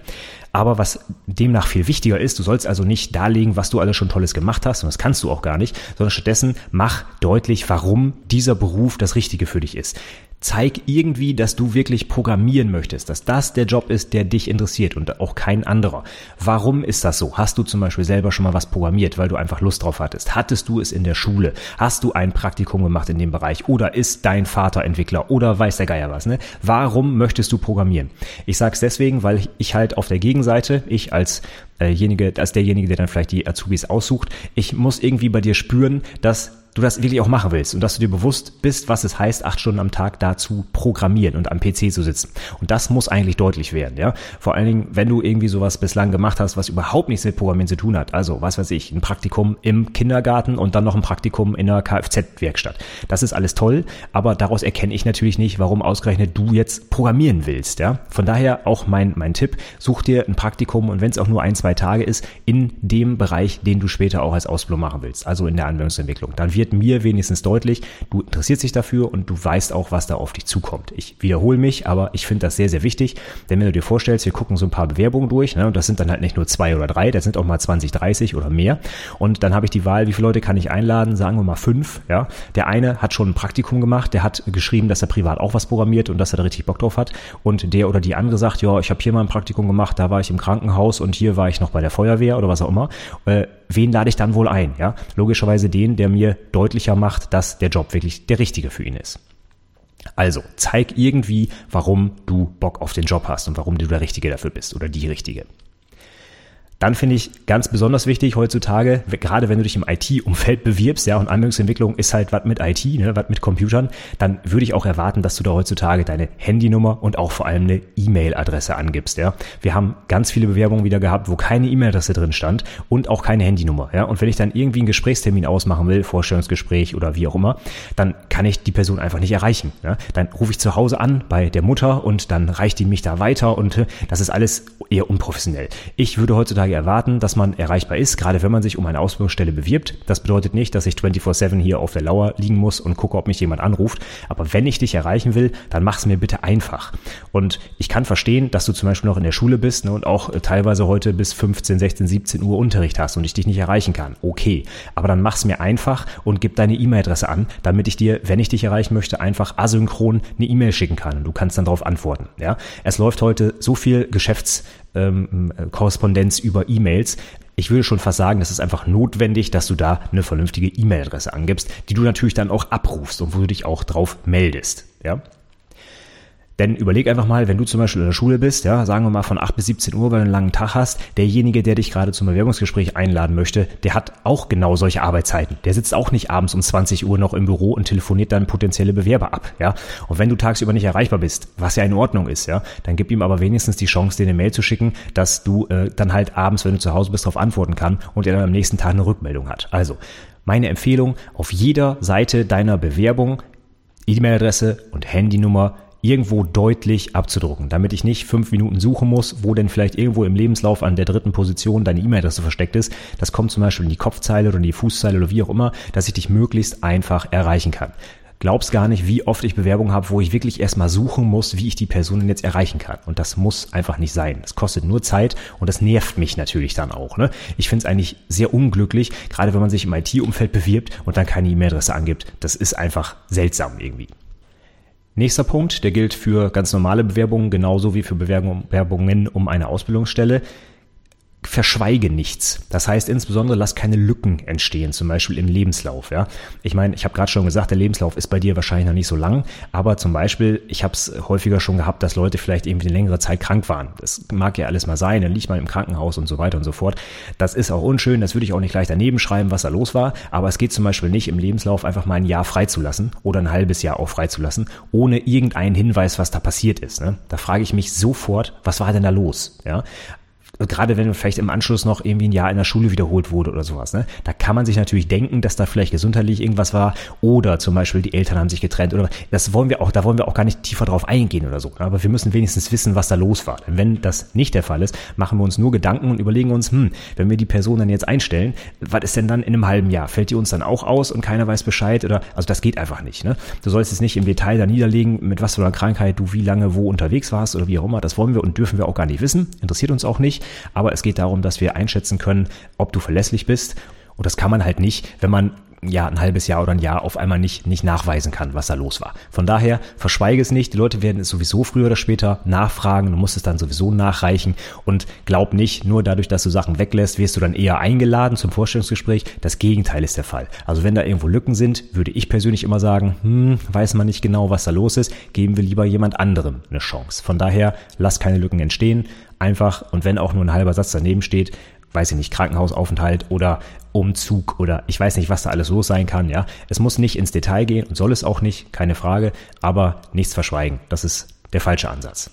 Aber was demnach viel wichtiger ist, du sollst also nicht darlegen, was du alles schon Tolles gemacht hast, und das kannst du auch gar nicht, sondern stattdessen mach deutlich, warum dieser Beruf das Richtige für dich ist zeig irgendwie, dass du wirklich programmieren möchtest, dass das der Job ist, der dich interessiert und auch kein anderer. Warum ist das so? Hast du zum Beispiel selber schon mal was programmiert, weil du einfach Lust drauf hattest? Hattest du es in der Schule? Hast du ein Praktikum gemacht in dem Bereich? Oder ist dein Vater Entwickler? Oder weiß der Geier was? Ne? Warum möchtest du programmieren? Ich sage es deswegen, weil ich halt auf der Gegenseite, ich als äh, als derjenige, der dann vielleicht die Azubis aussucht, ich muss irgendwie bei dir spüren, dass du das wirklich auch machen willst und dass du dir bewusst bist, was es heißt, acht Stunden am Tag dazu programmieren und am PC zu sitzen. Und das muss eigentlich deutlich werden, ja. Vor allen Dingen, wenn du irgendwie sowas bislang gemacht hast, was überhaupt nichts mit Programmieren zu tun hat. Also, was weiß ich, ein Praktikum im Kindergarten und dann noch ein Praktikum in einer Kfz-Werkstatt. Das ist alles toll, aber daraus erkenne ich natürlich nicht, warum ausgerechnet du jetzt programmieren willst, ja. Von daher auch mein, mein Tipp, such dir ein Praktikum und wenn es auch nur ein, zwei Tage ist, in dem Bereich, den du später auch als Ausbildung machen willst, also in der Anwendungsentwicklung. Dann wird wird mir wenigstens deutlich, du interessierst dich dafür und du weißt auch, was da auf dich zukommt. Ich wiederhole mich, aber ich finde das sehr, sehr wichtig, denn wenn du dir vorstellst, wir gucken so ein paar Bewerbungen durch, ne, und das sind dann halt nicht nur zwei oder drei, das sind auch mal 20, 30 oder mehr. Und dann habe ich die Wahl, wie viele Leute kann ich einladen? Sagen wir mal fünf. Ja, der eine hat schon ein Praktikum gemacht, der hat geschrieben, dass er privat auch was programmiert und dass er da richtig Bock drauf hat. Und der oder die andere sagt, ja, ich habe hier mal ein Praktikum gemacht, da war ich im Krankenhaus und hier war ich noch bei der Feuerwehr oder was auch immer. Äh, wen lade ich dann wohl ein? Ja, logischerweise den, der mir deutlicher macht, dass der Job wirklich der richtige für ihn ist. Also, zeig irgendwie, warum du Bock auf den Job hast und warum du der Richtige dafür bist oder die Richtige. Dann finde ich ganz besonders wichtig heutzutage, gerade wenn du dich im IT-Umfeld bewirbst, ja, und Anwendungsentwicklung ist halt was mit IT, ne, was mit Computern, dann würde ich auch erwarten, dass du da heutzutage deine Handynummer und auch vor allem eine E-Mail-Adresse angibst, ja. Wir haben ganz viele Bewerbungen wieder gehabt, wo keine E-Mail-Adresse drin stand und auch keine Handynummer, ja. Und wenn ich dann irgendwie einen Gesprächstermin ausmachen will, Vorstellungsgespräch oder wie auch immer, dann kann ich die Person einfach nicht erreichen, ja. Dann rufe ich zu Hause an bei der Mutter und dann reicht die mich da weiter und äh, das ist alles eher unprofessionell. Ich würde heutzutage erwarten, dass man erreichbar ist, gerade wenn man sich um eine Ausbildungsstelle bewirbt. Das bedeutet nicht, dass ich 24-7 hier auf der Lauer liegen muss und gucke, ob mich jemand anruft. Aber wenn ich dich erreichen will, dann mach es mir bitte einfach. Und ich kann verstehen, dass du zum Beispiel noch in der Schule bist ne, und auch äh, teilweise heute bis 15, 16, 17 Uhr Unterricht hast und ich dich nicht erreichen kann. Okay. Aber dann mach es mir einfach und gib deine E-Mail-Adresse an, damit ich dir, wenn ich dich erreichen möchte, einfach asynchron eine E-Mail schicken kann. Und du kannst dann darauf antworten. Ja? Es läuft heute so viel Geschäfts ähm, Korrespondenz über E-Mails. Ich würde schon fast sagen, das ist einfach notwendig, dass du da eine vernünftige E-Mail-Adresse angibst, die du natürlich dann auch abrufst und wo du dich auch drauf meldest. Ja? Denn überleg einfach mal, wenn du zum Beispiel in der Schule bist, ja, sagen wir mal von 8 bis 17 Uhr, weil du einen langen Tag hast, derjenige, der dich gerade zum Bewerbungsgespräch einladen möchte, der hat auch genau solche Arbeitszeiten. Der sitzt auch nicht abends um 20 Uhr noch im Büro und telefoniert dann potenzielle Bewerber ab, ja. Und wenn du tagsüber nicht erreichbar bist, was ja in Ordnung ist, ja, dann gib ihm aber wenigstens die Chance, dir eine Mail zu schicken, dass du äh, dann halt abends, wenn du zu Hause bist, darauf antworten kann und er dann am nächsten Tag eine Rückmeldung hat. Also, meine Empfehlung, auf jeder Seite deiner Bewerbung E-Mail-Adresse und Handynummer irgendwo deutlich abzudrucken, damit ich nicht fünf Minuten suchen muss, wo denn vielleicht irgendwo im Lebenslauf an der dritten Position deine E-Mail-Adresse versteckt ist. Das kommt zum Beispiel in die Kopfzeile oder in die Fußzeile oder wie auch immer, dass ich dich möglichst einfach erreichen kann. Glaubst gar nicht, wie oft ich Bewerbungen habe, wo ich wirklich erstmal suchen muss, wie ich die Personen jetzt erreichen kann. Und das muss einfach nicht sein. Das kostet nur Zeit und das nervt mich natürlich dann auch. Ne? Ich finde es eigentlich sehr unglücklich, gerade wenn man sich im IT-Umfeld bewirbt und dann keine E-Mail-Adresse angibt. Das ist einfach seltsam irgendwie. Nächster Punkt, der gilt für ganz normale Bewerbungen genauso wie für Bewerbungen um eine Ausbildungsstelle verschweige nichts. Das heißt insbesondere, lass keine Lücken entstehen, zum Beispiel im Lebenslauf. Ja, ich meine, ich habe gerade schon gesagt, der Lebenslauf ist bei dir wahrscheinlich noch nicht so lang, aber zum Beispiel, ich habe es häufiger schon gehabt, dass Leute vielleicht irgendwie eine längere Zeit krank waren. Das mag ja alles mal sein, dann liegt man im Krankenhaus und so weiter und so fort. Das ist auch unschön, das würde ich auch nicht gleich daneben schreiben, was da los war, aber es geht zum Beispiel nicht im Lebenslauf einfach mal ein Jahr freizulassen oder ein halbes Jahr auch freizulassen, ohne irgendeinen Hinweis, was da passiert ist. Ne? Da frage ich mich sofort, was war denn da los? Ja, gerade wenn vielleicht im Anschluss noch irgendwie ein Jahr in der Schule wiederholt wurde oder sowas, ne, da kann man sich natürlich denken, dass da vielleicht gesundheitlich irgendwas war oder zum Beispiel die Eltern haben sich getrennt oder das wollen wir auch, da wollen wir auch gar nicht tiefer drauf eingehen oder so. Ne? Aber wir müssen wenigstens wissen, was da los war. Denn wenn das nicht der Fall ist, machen wir uns nur Gedanken und überlegen uns, hm, wenn wir die Person dann jetzt einstellen, was ist denn dann in einem halben Jahr? Fällt die uns dann auch aus und keiner weiß Bescheid oder, also das geht einfach nicht, ne? Du sollst jetzt nicht im Detail da niederlegen, mit was für einer Krankheit du wie lange wo unterwegs warst oder wie auch immer. Das wollen wir und dürfen wir auch gar nicht wissen. Interessiert uns auch nicht. Aber es geht darum, dass wir einschätzen können, ob du verlässlich bist. Und das kann man halt nicht, wenn man ja, ein halbes Jahr oder ein Jahr auf einmal nicht, nicht nachweisen kann, was da los war. Von daher, verschweige es nicht. Die Leute werden es sowieso früher oder später nachfragen. Du musst es dann sowieso nachreichen. Und glaub nicht, nur dadurch, dass du Sachen weglässt, wirst du dann eher eingeladen zum Vorstellungsgespräch. Das Gegenteil ist der Fall. Also wenn da irgendwo Lücken sind, würde ich persönlich immer sagen, hm, weiß man nicht genau, was da los ist, geben wir lieber jemand anderem eine Chance. Von daher, lass keine Lücken entstehen. Einfach, und wenn auch nur ein halber Satz daneben steht, weiß ich nicht, Krankenhausaufenthalt oder Umzug oder ich weiß nicht, was da alles los sein kann, ja. Es muss nicht ins Detail gehen und soll es auch nicht, keine Frage, aber nichts verschweigen. Das ist der falsche Ansatz.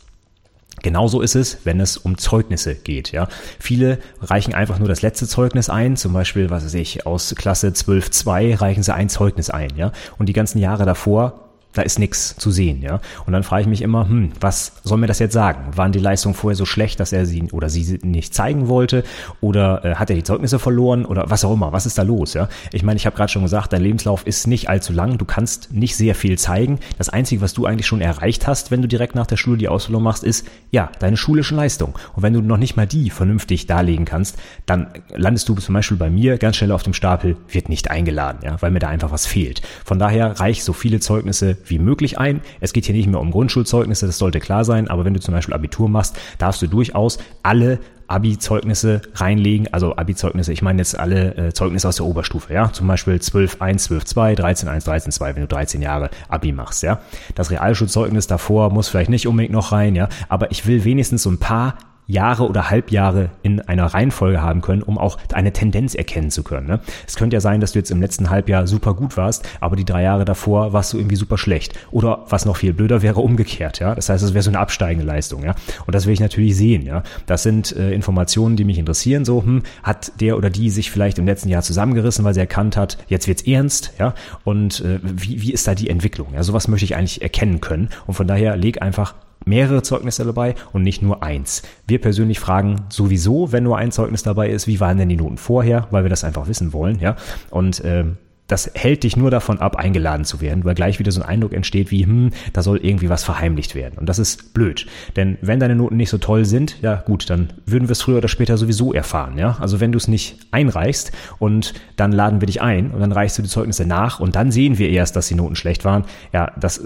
Genauso ist es, wenn es um Zeugnisse geht. Ja, viele reichen einfach nur das letzte Zeugnis ein, zum Beispiel, was weiß ich, aus Klasse 12.2 reichen sie ein Zeugnis ein, ja, und die ganzen Jahre davor da ist nichts zu sehen, ja. Und dann frage ich mich immer, hm, was soll mir das jetzt sagen? Waren die Leistungen vorher so schlecht, dass er sie oder sie nicht zeigen wollte? Oder äh, hat er die Zeugnisse verloren? Oder was auch immer? Was ist da los, ja? Ich meine, ich habe gerade schon gesagt, dein Lebenslauf ist nicht allzu lang. Du kannst nicht sehr viel zeigen. Das Einzige, was du eigentlich schon erreicht hast, wenn du direkt nach der Schule die Ausbildung machst, ist, ja, deine schulischen Leistungen. Und wenn du noch nicht mal die vernünftig darlegen kannst, dann landest du zum Beispiel bei mir ganz schnell auf dem Stapel, wird nicht eingeladen, ja, weil mir da einfach was fehlt. Von daher reich so viele Zeugnisse wie möglich ein. Es geht hier nicht mehr um Grundschulzeugnisse, das sollte klar sein, aber wenn du zum Beispiel Abitur machst, darfst du durchaus alle Abi-Zeugnisse reinlegen, also Abi-Zeugnisse, ich meine jetzt alle äh, Zeugnisse aus der Oberstufe, ja, zum Beispiel 12.1, 12.2, 13.1, 13.2, wenn du 13 Jahre Abi machst, ja. Das Realschulzeugnis davor muss vielleicht nicht unbedingt noch rein, ja, aber ich will wenigstens so ein paar Jahre oder Halbjahre in einer Reihenfolge haben können, um auch eine Tendenz erkennen zu können. Ne? Es könnte ja sein, dass du jetzt im letzten Halbjahr super gut warst, aber die drei Jahre davor warst du irgendwie super schlecht. Oder was noch viel blöder wäre, umgekehrt. Ja, das heißt, es wäre so eine absteigende Leistung. Ja, und das will ich natürlich sehen. Ja, das sind äh, Informationen, die mich interessieren. So, hm, hat der oder die sich vielleicht im letzten Jahr zusammengerissen, weil sie erkannt hat, jetzt wird's ernst. Ja, und äh, wie, wie ist da die Entwicklung? Ja, sowas möchte ich eigentlich erkennen können. Und von daher leg einfach mehrere Zeugnisse dabei und nicht nur eins. Wir persönlich fragen sowieso, wenn nur ein Zeugnis dabei ist, wie waren denn die Noten vorher, weil wir das einfach wissen wollen, ja. Und ähm, das hält dich nur davon ab, eingeladen zu werden, weil gleich wieder so ein Eindruck entsteht wie, hm, da soll irgendwie was verheimlicht werden. Und das ist blöd. Denn wenn deine Noten nicht so toll sind, ja gut, dann würden wir es früher oder später sowieso erfahren, ja. Also wenn du es nicht einreichst und dann laden wir dich ein und dann reichst du die Zeugnisse nach und dann sehen wir erst, dass die Noten schlecht waren, ja, das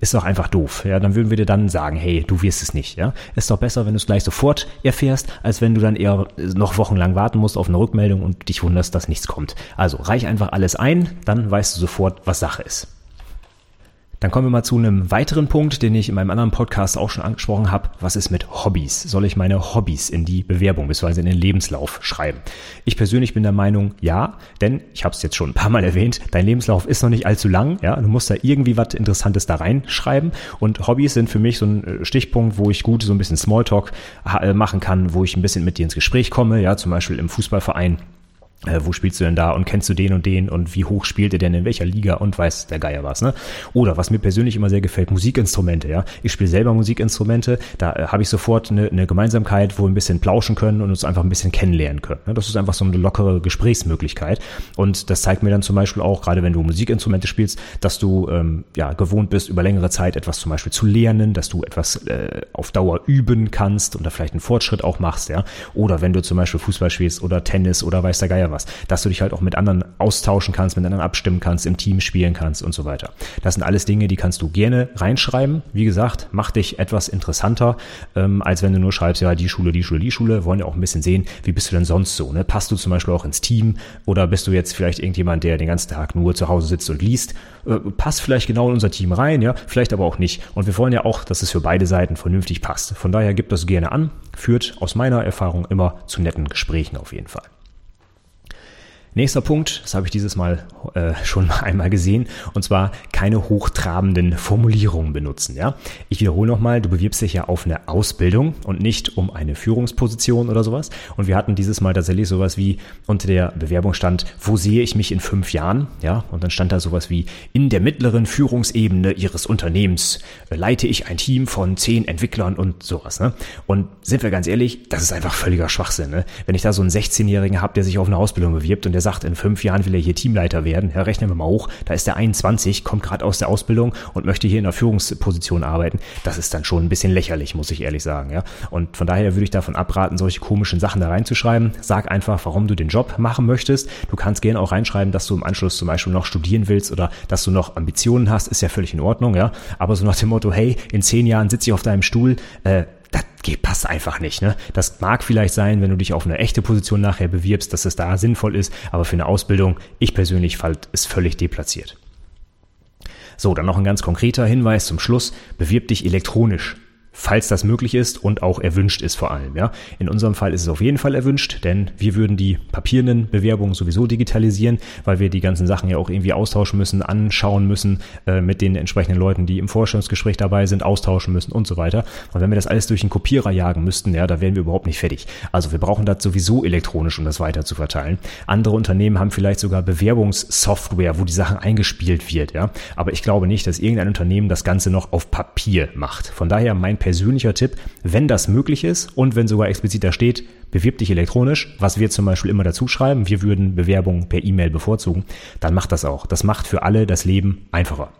ist doch einfach doof. Ja, dann würden wir dir dann sagen, hey, du wirst es nicht, ja. Ist doch besser, wenn du es gleich sofort erfährst, als wenn du dann eher noch wochenlang warten musst auf eine Rückmeldung und dich wunderst, dass nichts kommt. Also reich einfach alles ein, dann weißt du sofort, was Sache ist. Dann kommen wir mal zu einem weiteren Punkt, den ich in meinem anderen Podcast auch schon angesprochen habe. Was ist mit Hobbys? Soll ich meine Hobbys in die Bewerbung bzw. in den Lebenslauf schreiben? Ich persönlich bin der Meinung, ja, denn ich habe es jetzt schon ein paar Mal erwähnt, dein Lebenslauf ist noch nicht allzu lang. Ja, du musst da irgendwie was Interessantes da reinschreiben. Und Hobbys sind für mich so ein äh, Stichpunkt, wo ich gut so ein bisschen Smalltalk äh, machen kann, wo ich ein bisschen mit dir ins Gespräch komme. Ja, zum Beispiel im Fußballverein äh, wo spielst du denn da und kennst du den und den und wie hoch spielt er denn in welcher Liga und weiß der Geier was, ne? Oder was mir persönlich immer sehr gefällt, Musikinstrumente, ja. Ich spiele selber Musikinstrumente, da äh, habe ich sofort eine, eine Gemeinsamkeit, wo wir ein bisschen plauschen können und uns einfach ein bisschen kennenlernen können. Ne? Das ist einfach so eine lockere Gesprächsmöglichkeit und das zeigt mir dann zum Beispiel auch, gerade wenn du Musikinstrumente spielst, dass du ähm, ja gewohnt bist, über längere Zeit etwas zum Beispiel zu lernen, dass du etwas äh, auf Dauer üben kannst und da vielleicht einen Fortschritt auch machst, ja. Oder wenn du zum Beispiel Fußball spielst oder Tennis oder weiß der Geier was, dass du dich halt auch mit anderen austauschen kannst, mit anderen abstimmen kannst, im Team spielen kannst und so weiter. Das sind alles Dinge, die kannst du gerne reinschreiben. Wie gesagt, mach dich etwas interessanter, ähm, als wenn du nur schreibst, ja, die Schule, die Schule, die Schule. Wollen ja auch ein bisschen sehen, wie bist du denn sonst so? Ne? Passt du zum Beispiel auch ins Team oder bist du jetzt vielleicht irgendjemand, der den ganzen Tag nur zu Hause sitzt und liest? Äh, passt vielleicht genau in unser Team rein, ja, vielleicht aber auch nicht. Und wir wollen ja auch, dass es für beide Seiten vernünftig passt. Von daher gibt das gerne an, führt aus meiner Erfahrung immer zu netten Gesprächen auf jeden Fall. Nächster Punkt, das habe ich dieses Mal äh, schon einmal gesehen, und zwar keine hochtrabenden Formulierungen benutzen. Ja? Ich wiederhole nochmal, du bewirbst dich ja auf eine Ausbildung und nicht um eine Führungsposition oder sowas. Und wir hatten dieses Mal tatsächlich sowas wie unter der Bewerbung stand, wo sehe ich mich in fünf Jahren? Ja, und dann stand da sowas wie in der mittleren Führungsebene Ihres Unternehmens äh, leite ich ein Team von zehn Entwicklern und sowas. Ne? Und sind wir ganz ehrlich, das ist einfach völliger Schwachsinn. Ne? Wenn ich da so einen 16-Jährigen habe, der sich auf eine Ausbildung bewirbt und der sagt, in fünf Jahren will er hier Teamleiter werden, ja, rechnen wir mal hoch, da ist der 21, kommt gerade aus der Ausbildung und möchte hier in einer Führungsposition arbeiten, das ist dann schon ein bisschen lächerlich, muss ich ehrlich sagen. Ja? Und von daher würde ich davon abraten, solche komischen Sachen da reinzuschreiben. Sag einfach, warum du den Job machen möchtest. Du kannst gerne auch reinschreiben, dass du im Anschluss zum Beispiel noch studieren willst oder dass du noch Ambitionen hast, ist ja völlig in Ordnung, ja. Aber so nach dem Motto, hey, in zehn Jahren sitze ich auf deinem Stuhl, äh, das geht, passt einfach nicht. Ne? Das mag vielleicht sein, wenn du dich auf eine echte Position nachher bewirbst, dass es da sinnvoll ist, aber für eine Ausbildung, ich persönlich fand es völlig deplatziert. So, dann noch ein ganz konkreter Hinweis zum Schluss. Bewirb dich elektronisch falls das möglich ist und auch erwünscht ist vor allem. Ja. In unserem Fall ist es auf jeden Fall erwünscht, denn wir würden die papierenden Bewerbungen sowieso digitalisieren, weil wir die ganzen Sachen ja auch irgendwie austauschen müssen, anschauen müssen, äh, mit den entsprechenden Leuten, die im Vorstellungsgespräch dabei sind, austauschen müssen und so weiter. Und wenn wir das alles durch einen Kopierer jagen müssten, ja, da wären wir überhaupt nicht fertig. Also wir brauchen das sowieso elektronisch, um das weiter zu verteilen. Andere Unternehmen haben vielleicht sogar Bewerbungssoftware, wo die Sachen eingespielt wird, ja. Aber ich glaube nicht, dass irgendein Unternehmen das Ganze noch auf Papier macht. Von daher mein persönlicher Tipp, wenn das möglich ist und wenn sogar explizit da steht, bewirb dich elektronisch, was wir zum Beispiel immer dazu schreiben, wir würden Bewerbungen per E-Mail bevorzugen, dann macht das auch. Das macht für alle das Leben einfacher.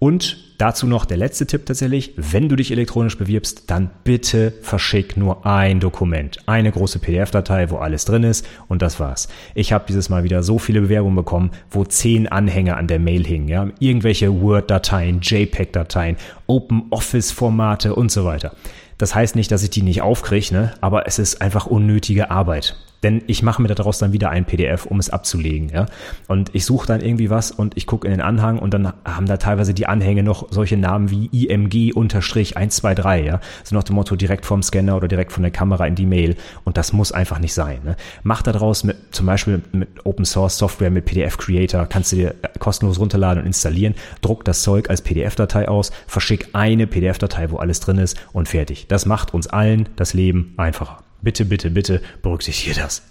Und dazu noch der letzte Tipp tatsächlich. Wenn du dich elektronisch bewirbst, dann bitte verschick nur ein Dokument. Eine große PDF-Datei, wo alles drin ist und das war's. Ich habe dieses Mal wieder so viele Bewerbungen bekommen, wo zehn Anhänge an der Mail hingen. Ja? Irgendwelche Word-Dateien, JPEG-Dateien, Open Office-Formate und so weiter. Das heißt nicht, dass ich die nicht aufkriege, ne? aber es ist einfach unnötige Arbeit. Denn ich mache mir daraus dann wieder ein PDF, um es abzulegen. Ja? Und ich suche dann irgendwie was und ich gucke in den Anhang und dann haben da teilweise die Anhänge noch solche Namen wie IMG-123, ja. So nach dem Motto direkt vom Scanner oder direkt von der Kamera in die Mail. Und das muss einfach nicht sein. Ne? Mach daraus mit zum Beispiel mit Open Source Software, mit PDF Creator, kannst du dir kostenlos runterladen und installieren, druck das Zeug als PDF-Datei aus, verschick eine PDF-Datei, wo alles drin ist und fertig. Das macht uns allen das Leben einfacher. Bitte, bitte, bitte berücksichtige das.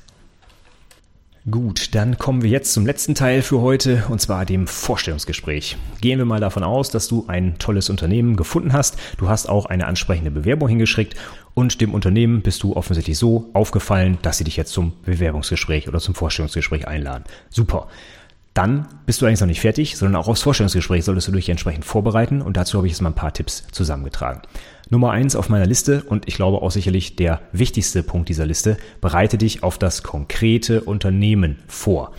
Gut, dann kommen wir jetzt zum letzten Teil für heute und zwar dem Vorstellungsgespräch. Gehen wir mal davon aus, dass du ein tolles Unternehmen gefunden hast, du hast auch eine ansprechende Bewerbung hingeschickt und dem Unternehmen bist du offensichtlich so aufgefallen, dass sie dich jetzt zum Bewerbungsgespräch oder zum Vorstellungsgespräch einladen. Super. Dann bist du eigentlich noch nicht fertig, sondern auch aufs Vorstellungsgespräch solltest du dich entsprechend vorbereiten und dazu habe ich jetzt mal ein paar Tipps zusammengetragen. Nummer eins auf meiner Liste und ich glaube auch sicherlich der wichtigste Punkt dieser Liste, bereite dich auf das konkrete Unternehmen vor.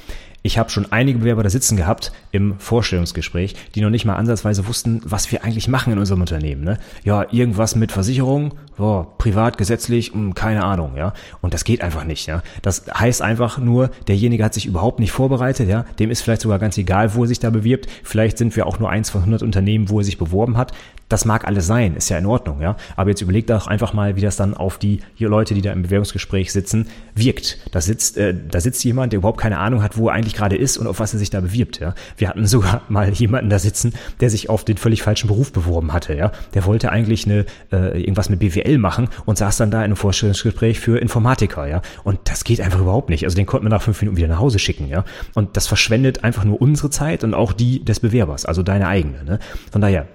Ich habe schon einige Bewerber da sitzen gehabt im Vorstellungsgespräch, die noch nicht mal ansatzweise wussten, was wir eigentlich machen in unserem Unternehmen. Ne? Ja, irgendwas mit Versicherung, oh, privat, gesetzlich, hm, keine Ahnung, ja. Und das geht einfach nicht, ja. Das heißt einfach nur, derjenige hat sich überhaupt nicht vorbereitet, ja. Dem ist vielleicht sogar ganz egal, wo er sich da bewirbt. Vielleicht sind wir auch nur eins von 100 Unternehmen, wo er sich beworben hat. Das mag alles sein, ist ja in Ordnung, ja. Aber jetzt überlegt doch einfach mal, wie das dann auf die Leute, die da im Bewerbungsgespräch sitzen, wirkt. Da sitzt, äh, da sitzt jemand, der überhaupt keine Ahnung hat, wo er eigentlich gerade ist und auf was er sich da bewirbt, ja. Wir hatten sogar [laughs] mal jemanden da sitzen, der sich auf den völlig falschen Beruf beworben hatte, ja. Der wollte eigentlich eine, äh, irgendwas mit BWL machen und saß dann da in einem Vorstellungsgespräch für Informatiker, ja. Und das geht einfach überhaupt nicht. Also den konnten wir nach fünf Minuten wieder nach Hause schicken, ja. Und das verschwendet einfach nur unsere Zeit und auch die des Bewerbers, also deine eigene, ne. Von daher,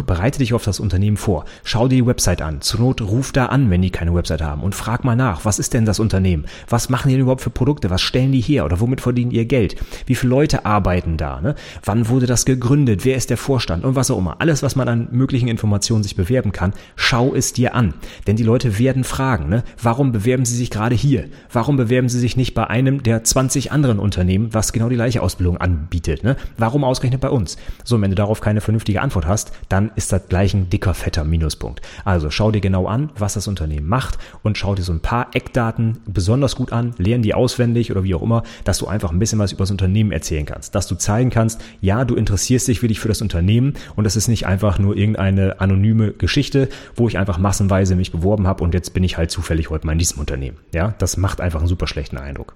bereite dich auf das Unternehmen vor. Schau dir die Website an. Zur Not ruf da an, wenn die keine Website haben und frag mal nach, was ist denn das Unternehmen? Was machen die denn überhaupt für Produkte? Was stellen die her oder womit verdienen ihr Geld? Wie viele Leute arbeiten da? Ne? Wann wurde das gegründet? Wer ist der Vorstand? Und was auch immer. Alles, was man an möglichen Informationen sich bewerben kann, schau es dir an. Denn die Leute werden fragen, ne? warum bewerben sie sich gerade hier? Warum bewerben sie sich nicht bei einem der 20 anderen Unternehmen, was genau die gleiche Ausbildung anbietet? Ne? Warum ausgerechnet bei uns? So, wenn du darauf keine vernünftige Antwort hast, dann dann ist das gleich ein dicker, fetter Minuspunkt. Also schau dir genau an, was das Unternehmen macht und schau dir so ein paar Eckdaten besonders gut an, lern die auswendig oder wie auch immer, dass du einfach ein bisschen was über das Unternehmen erzählen kannst, dass du zeigen kannst, ja, du interessierst dich wirklich für das Unternehmen und das ist nicht einfach nur irgendeine anonyme Geschichte, wo ich einfach massenweise mich beworben habe und jetzt bin ich halt zufällig heute mal in diesem Unternehmen. Ja, das macht einfach einen super schlechten Eindruck.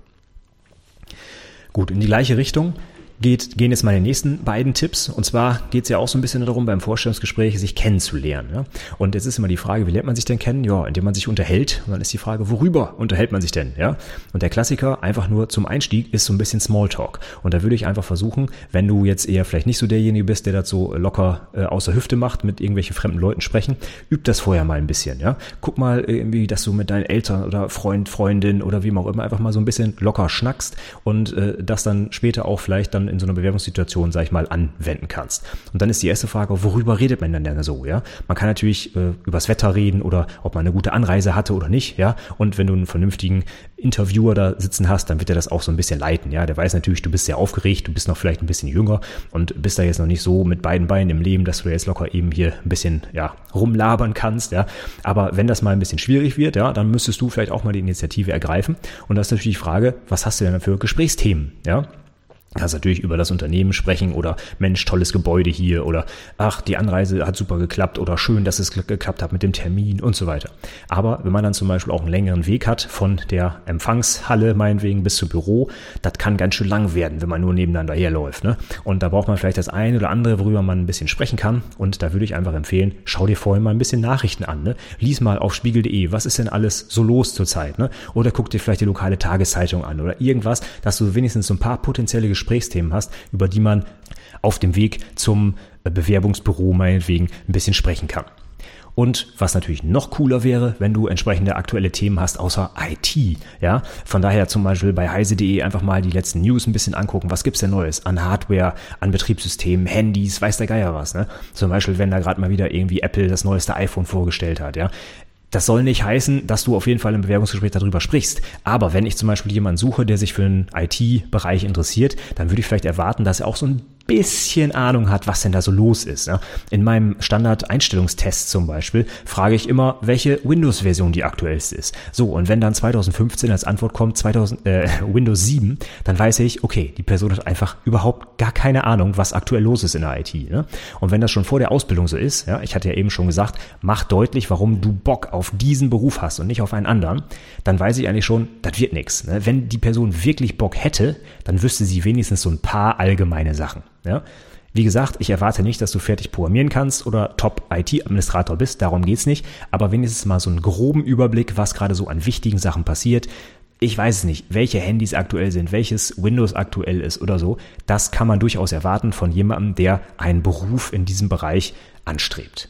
Gut, in die gleiche Richtung geht, gehen jetzt meine nächsten beiden Tipps. Und zwar geht es ja auch so ein bisschen darum, beim Vorstellungsgespräch sich kennenzulernen. Ja? Und jetzt ist immer die Frage, wie lernt man sich denn kennen? Ja, indem man sich unterhält. Und dann ist die Frage, worüber unterhält man sich denn? Ja? Und der Klassiker, einfach nur zum Einstieg, ist so ein bisschen Smalltalk. Und da würde ich einfach versuchen, wenn du jetzt eher vielleicht nicht so derjenige bist, der das so locker äh, aus Hüfte macht, mit irgendwelchen fremden Leuten sprechen, üb das vorher mal ein bisschen. Ja? Guck mal irgendwie, dass du mit deinen Eltern oder Freund, Freundin oder wie auch immer einfach mal so ein bisschen locker schnackst und äh, das dann später auch vielleicht dann in so einer Bewerbungssituation, sag ich mal, anwenden kannst. Und dann ist die erste Frage, worüber redet man denn so, ja? Man kann natürlich äh, übers Wetter reden oder ob man eine gute Anreise hatte oder nicht, ja? Und wenn du einen vernünftigen Interviewer da sitzen hast, dann wird er das auch so ein bisschen leiten, ja? Der weiß natürlich, du bist sehr aufgeregt, du bist noch vielleicht ein bisschen jünger und bist da jetzt noch nicht so mit beiden Beinen im Leben, dass du jetzt locker eben hier ein bisschen, ja, rumlabern kannst, ja? Aber wenn das mal ein bisschen schwierig wird, ja, dann müsstest du vielleicht auch mal die Initiative ergreifen und das ist natürlich die Frage, was hast du denn für Gesprächsthemen, ja? Kannst natürlich über das Unternehmen sprechen oder Mensch, tolles Gebäude hier oder ach, die Anreise hat super geklappt oder schön, dass es geklappt hat mit dem Termin und so weiter. Aber wenn man dann zum Beispiel auch einen längeren Weg hat von der Empfangshalle meinetwegen bis zum Büro, das kann ganz schön lang werden, wenn man nur nebeneinander herläuft. Ne? Und da braucht man vielleicht das eine oder andere, worüber man ein bisschen sprechen kann. Und da würde ich einfach empfehlen, schau dir vorher mal ein bisschen Nachrichten an. Ne? Lies mal auf spiegel.de, was ist denn alles so los zurzeit? Ne? Oder guck dir vielleicht die lokale Tageszeitung an oder irgendwas, dass du wenigstens so ein paar potenzielle Gespräche Gesprächsthemen hast, über die man auf dem Weg zum äh, Bewerbungsbüro meinetwegen ein bisschen sprechen kann. Und was natürlich noch cooler wäre, wenn du entsprechende aktuelle Themen hast, außer IT. Ja, von daher zum Beispiel bei heise.de einfach mal die letzten News ein bisschen angucken. Was gibt's denn Neues an Hardware, an Betriebssystemen, Handys, weiß der Geier was. Ne? Zum Beispiel, wenn da gerade mal wieder irgendwie Apple das neueste iPhone vorgestellt hat. Ja, das soll nicht heißen, dass du auf jeden Fall im Bewerbungsgespräch darüber sprichst. Aber wenn ich zum Beispiel jemanden suche, der sich für den IT-Bereich interessiert, dann würde ich vielleicht erwarten, dass er auch so ein bisschen Ahnung hat, was denn da so los ist. In meinem Standard-Einstellungstest zum Beispiel frage ich immer, welche Windows-Version die aktuellste ist. So, und wenn dann 2015 als Antwort kommt 2000, äh, [laughs] Windows 7, dann weiß ich, okay, die Person hat einfach überhaupt gar keine Ahnung, was aktuell los ist in der IT. Ne? Und wenn das schon vor der Ausbildung so ist, ja, ich hatte ja eben schon gesagt, mach deutlich, warum du Bock auf diesen Beruf hast und nicht auf einen anderen, dann weiß ich eigentlich schon, das wird nichts. Ne? Wenn die Person wirklich Bock hätte, dann wüsste sie wenigstens so ein paar allgemeine Sachen. Ja? Wie gesagt, ich erwarte nicht, dass du fertig programmieren kannst oder Top-IT-Administrator bist, darum geht's nicht, aber wenigstens mal so einen groben Überblick, was gerade so an wichtigen Sachen passiert. Ich weiß es nicht, welche Handys aktuell sind, welches Windows aktuell ist oder so. Das kann man durchaus erwarten von jemandem, der einen Beruf in diesem Bereich anstrebt.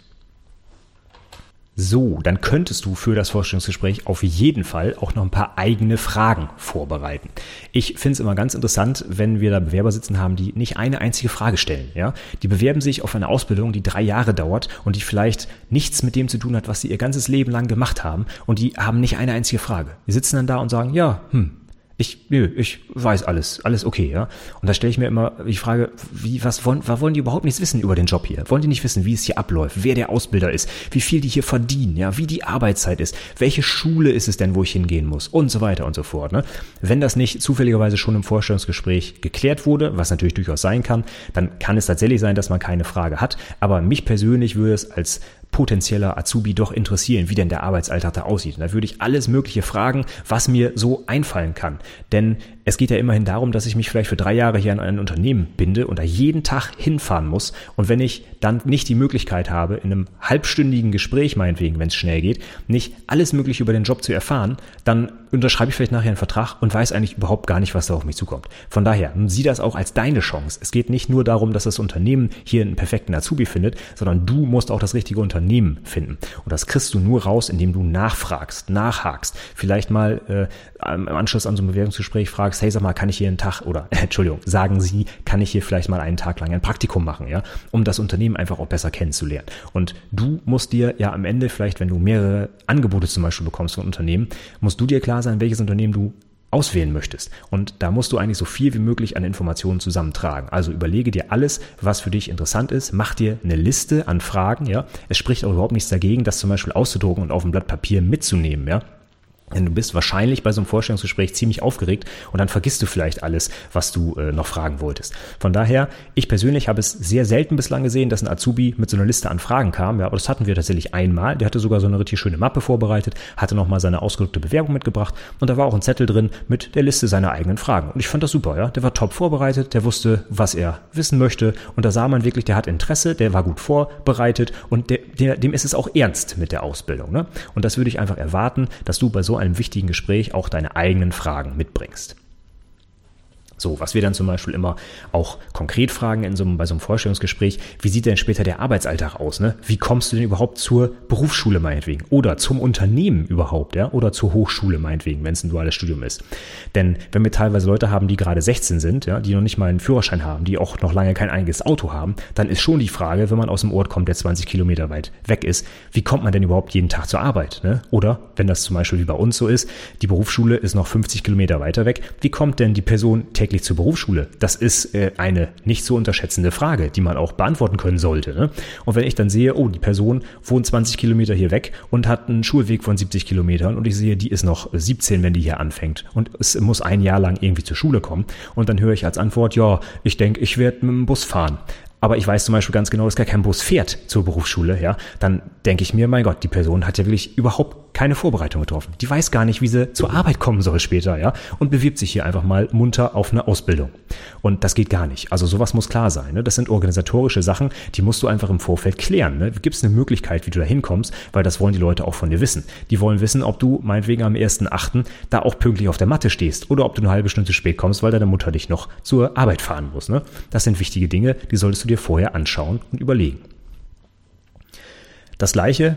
So, dann könntest du für das Vorstellungsgespräch auf jeden Fall auch noch ein paar eigene Fragen vorbereiten. Ich finde es immer ganz interessant, wenn wir da Bewerber sitzen haben, die nicht eine einzige Frage stellen. Ja? Die bewerben sich auf eine Ausbildung, die drei Jahre dauert und die vielleicht nichts mit dem zu tun hat, was sie ihr ganzes Leben lang gemacht haben und die haben nicht eine einzige Frage. Die sitzen dann da und sagen, ja, hm, ich, nö, ich weiß alles, alles okay, ja. Und da stelle ich mir immer die Frage, wie, was wollen, was wollen die überhaupt nichts wissen über den Job hier? Wollen die nicht wissen, wie es hier abläuft, wer der Ausbilder ist, wie viel die hier verdienen, ja, wie die Arbeitszeit ist, welche Schule ist es denn, wo ich hingehen muss und so weiter und so fort, ne? Wenn das nicht zufälligerweise schon im Vorstellungsgespräch geklärt wurde, was natürlich durchaus sein kann, dann kann es tatsächlich sein, dass man keine Frage hat. Aber mich persönlich würde es als potenzieller Azubi doch interessieren, wie denn der Arbeitsalltag da aussieht. Und da würde ich alles Mögliche fragen, was mir so einfallen kann. Denn es geht ja immerhin darum, dass ich mich vielleicht für drei Jahre hier an ein Unternehmen binde und da jeden Tag hinfahren muss. Und wenn ich dann nicht die Möglichkeit habe, in einem halbstündigen Gespräch, meinetwegen, wenn es schnell geht, nicht alles Mögliche über den Job zu erfahren, dann unterschreibe ich vielleicht nachher einen Vertrag und weiß eigentlich überhaupt gar nicht, was da auf mich zukommt. Von daher, sieh das auch als deine Chance. Es geht nicht nur darum, dass das Unternehmen hier einen perfekten Azubi findet, sondern du musst auch das richtige Unternehmen finden. Und das kriegst du nur raus, indem du nachfragst, nachhakst. Vielleicht mal äh, im Anschluss an so ein Bewerbungsgespräch fragst, sagst, hey, sag mal, kann ich hier einen Tag oder [laughs] Entschuldigung, sagen Sie, kann ich hier vielleicht mal einen Tag lang ein Praktikum machen, ja, um das Unternehmen einfach auch besser kennenzulernen. Und du musst dir ja am Ende vielleicht, wenn du mehrere Angebote zum Beispiel bekommst von Unternehmen, musst du dir klar sein, welches Unternehmen du auswählen möchtest. Und da musst du eigentlich so viel wie möglich an Informationen zusammentragen. Also überlege dir alles, was für dich interessant ist, mach dir eine Liste an Fragen, ja. Es spricht auch überhaupt nichts dagegen, das zum Beispiel auszudrucken und auf ein Blatt Papier mitzunehmen, ja Denn du bist wahrscheinlich bei so einem Vorstellungsgespräch ziemlich aufgeregt und dann vergisst du vielleicht alles, was du äh, noch fragen wolltest. Von daher, ich persönlich habe es sehr selten bislang gesehen, dass ein Azubi mit so einer Liste an Fragen kam. Ja, aber das hatten wir tatsächlich einmal. Der hatte sogar so eine richtig schöne Mappe vorbereitet, hatte nochmal seine ausgedruckte Bewerbung mitgebracht und da war auch ein Zettel drin mit der Liste seiner eigenen Fragen. Und ich fand das super, ja. Der war top vorbereitet, der wusste, was er wissen möchte und da sah man wirklich, der hat Interesse, der war gut vorbereitet und der, der, dem ist es auch ernst mit der Ausbildung. Ne? Und das würde ich einfach erwarten, dass du bei so einem wichtigen Gespräch auch deine eigenen Fragen mitbringst. So, was wir dann zum Beispiel immer auch konkret fragen in so einem, bei so einem Vorstellungsgespräch, wie sieht denn später der Arbeitsalltag aus? Ne? Wie kommst du denn überhaupt zur Berufsschule meinetwegen? Oder zum Unternehmen überhaupt, ja? Oder zur Hochschule meinetwegen, wenn es ein duales Studium ist. Denn wenn wir teilweise Leute haben, die gerade 16 sind, ja, die noch nicht mal einen Führerschein haben, die auch noch lange kein eigenes Auto haben, dann ist schon die Frage, wenn man aus dem Ort kommt, der 20 Kilometer weit weg ist, wie kommt man denn überhaupt jeden Tag zur Arbeit? Ne? Oder wenn das zum Beispiel wie bei uns so ist, die Berufsschule ist noch 50 Kilometer weiter weg, wie kommt denn die Person täglich täglich zur Berufsschule? Das ist äh, eine nicht zu unterschätzende Frage, die man auch beantworten können sollte. Ne? Und wenn ich dann sehe, oh, die Person wohnt 20 Kilometer hier weg und hat einen Schulweg von 70 Kilometern und ich sehe, die ist noch 17, wenn die hier anfängt und es muss ein Jahr lang irgendwie zur Schule kommen und dann höre ich als Antwort, ja, ich denke, ich werde mit dem Bus fahren aber ich weiß zum Beispiel ganz genau, dass gar kein Bus fährt zur Berufsschule, ja, dann denke ich mir, mein Gott, die Person hat ja wirklich überhaupt keine Vorbereitung getroffen. Die weiß gar nicht, wie sie zur Arbeit kommen soll später, ja, und bewirbt sich hier einfach mal munter auf eine Ausbildung. Und das geht gar nicht. Also sowas muss klar sein. Ne? Das sind organisatorische Sachen, die musst du einfach im Vorfeld klären. Ne? Gibt es eine Möglichkeit, wie du da hinkommst, weil das wollen die Leute auch von dir wissen. Die wollen wissen, ob du meinetwegen am 1.8. da auch pünktlich auf der Matte stehst oder ob du eine halbe Stunde spät kommst, weil deine Mutter dich noch zur Arbeit fahren muss. Ne? Das sind wichtige Dinge, die solltest du dir vorher anschauen und überlegen. Das gleiche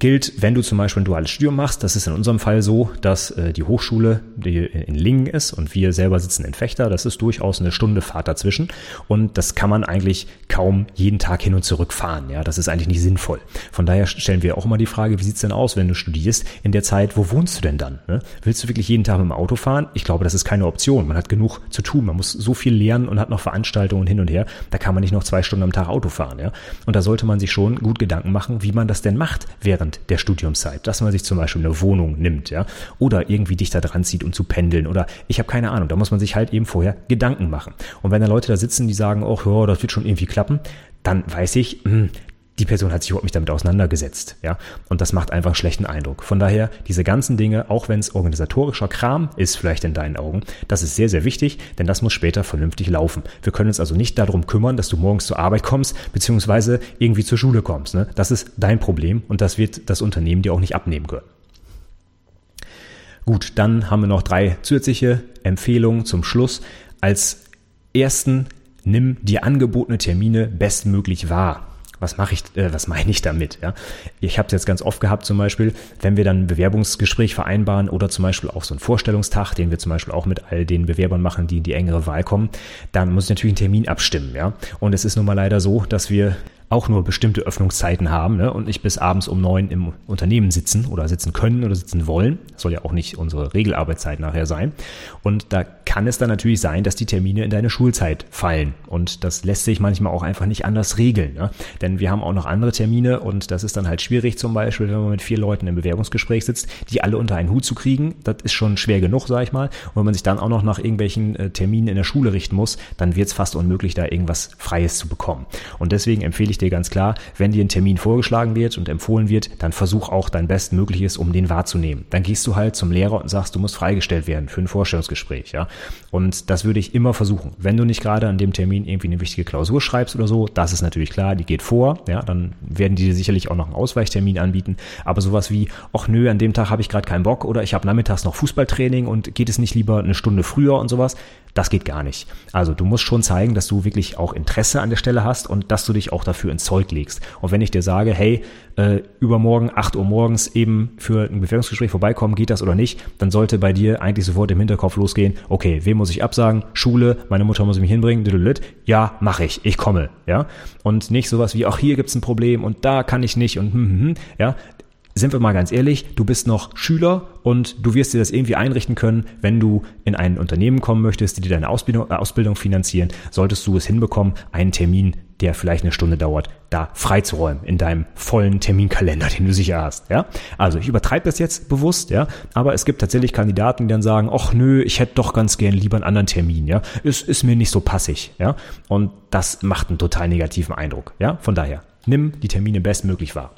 gilt, wenn du zum Beispiel ein duales Studium machst. Das ist in unserem Fall so, dass äh, die Hochschule die in Lingen ist und wir selber sitzen in Fechter. Das ist durchaus eine Stunde Fahrt dazwischen und das kann man eigentlich kaum jeden Tag hin und zurück fahren. Ja, das ist eigentlich nicht sinnvoll. Von daher stellen wir auch immer die Frage, wie sieht's denn aus, wenn du studierst in der Zeit, wo wohnst du denn dann? Ne? Willst du wirklich jeden Tag mit dem Auto fahren? Ich glaube, das ist keine Option. Man hat genug zu tun. Man muss so viel lernen und hat noch Veranstaltungen hin und her. Da kann man nicht noch zwei Stunden am Tag Auto fahren. Ja? Und da sollte man sich schon gut Gedanken machen, wie man das denn macht während während der Studiumszeit, dass man sich zum Beispiel eine Wohnung nimmt, ja, oder irgendwie dichter dran zieht, um zu pendeln oder ich habe keine Ahnung, da muss man sich halt eben vorher Gedanken machen. Und wenn da Leute da sitzen, die sagen, oh, das wird schon irgendwie klappen, dann weiß ich, mh, hm, die Person hat sich überhaupt nicht damit auseinandergesetzt, ja. Und das macht einfach einen schlechten Eindruck. Von daher, diese ganzen Dinge, auch wenn es organisatorischer Kram ist, vielleicht in deinen Augen, das ist sehr, sehr wichtig, denn das muss später vernünftig laufen. Wir können uns also nicht darum kümmern, dass du morgens zur Arbeit kommst, beziehungsweise irgendwie zur Schule kommst. Ne? Das ist dein Problem und das wird das Unternehmen dir auch nicht abnehmen können. Gut, dann haben wir noch drei zusätzliche Empfehlungen zum Schluss. Als ersten, nimm die angebotene Termine bestmöglich wahr was mache ich, äh, was meine ich damit? Ja? Ich habe es jetzt ganz oft gehabt, zum Beispiel, wenn wir dann ein Bewerbungsgespräch vereinbaren oder zum Beispiel auch so einen Vorstellungstag, den wir zum Beispiel auch mit all den Bewerbern machen, die in die engere Wahl kommen, dann muss ich natürlich einen Termin abstimmen, ja. Und es ist nun mal leider so, dass wir auch nur bestimmte Öffnungszeiten haben ne, und nicht bis abends um neun im Unternehmen sitzen oder sitzen können oder sitzen wollen. Das soll ja auch nicht unsere Regelarbeitszeit nachher sein. Und da kann es dann natürlich sein, dass die Termine in deine Schulzeit fallen. Und das lässt sich manchmal auch einfach nicht anders regeln. Ne? Denn wir haben auch noch andere Termine und das ist dann halt schwierig zum Beispiel, wenn man mit vier Leuten im Bewerbungsgespräch sitzt, die alle unter einen Hut zu kriegen. Das ist schon schwer genug, sag ich mal. Und wenn man sich dann auch noch nach irgendwelchen äh, Terminen in der Schule richten muss, dann wird es fast unmöglich, da irgendwas Freies zu bekommen. Und deswegen empfehle ich dir ganz klar, wenn dir ein Termin vorgeschlagen wird und empfohlen wird, dann versuch auch dein Bestmögliches, um den wahrzunehmen. Dann gehst du halt zum Lehrer und sagst, du musst freigestellt werden für ein Vorstellungsgespräch, ja. Und das würde ich immer versuchen. Wenn du nicht gerade an dem Termin irgendwie eine wichtige Klausur schreibst oder so, das ist natürlich klar, die geht vor, ja, dann werden die dir sicherlich auch noch einen Ausweichtermin anbieten. Aber sowas wie, ach nö, an dem Tag habe ich gerade keinen Bock oder ich habe nachmittags noch Fußballtraining und geht es nicht lieber eine Stunde früher und sowas, das geht gar nicht. Also du musst schon zeigen, dass du wirklich auch Interesse an der Stelle hast und dass du dich auch dafür ins Zeug legst. Und wenn ich dir sage, hey, äh, übermorgen 8 Uhr morgens eben für ein Bewerbungsgespräch vorbeikommen, geht das oder nicht, dann sollte bei dir eigentlich sofort im Hinterkopf losgehen, okay, wem muss ich absagen? Schule, meine Mutter muss mich hinbringen, ja, mache ich, ich komme, ja. Und nicht sowas wie, auch hier gibt's ein Problem und da kann ich nicht und hm, hm, hm, ja sind wir mal ganz ehrlich, du bist noch Schüler und du wirst dir das irgendwie einrichten können, wenn du in ein Unternehmen kommen möchtest, die dir deine Ausbildung, äh, Ausbildung finanzieren, solltest du es hinbekommen, einen Termin der vielleicht eine Stunde dauert, da freizuräumen in deinem vollen Terminkalender, den du sicher hast. Ja? Also ich übertreibe das jetzt bewusst, ja, aber es gibt tatsächlich Kandidaten, die dann sagen, ach nö, ich hätte doch ganz gern lieber einen anderen Termin, ja, es ist mir nicht so passig, ja, und das macht einen total negativen Eindruck, ja, von daher nimm die Termine bestmöglich wahr.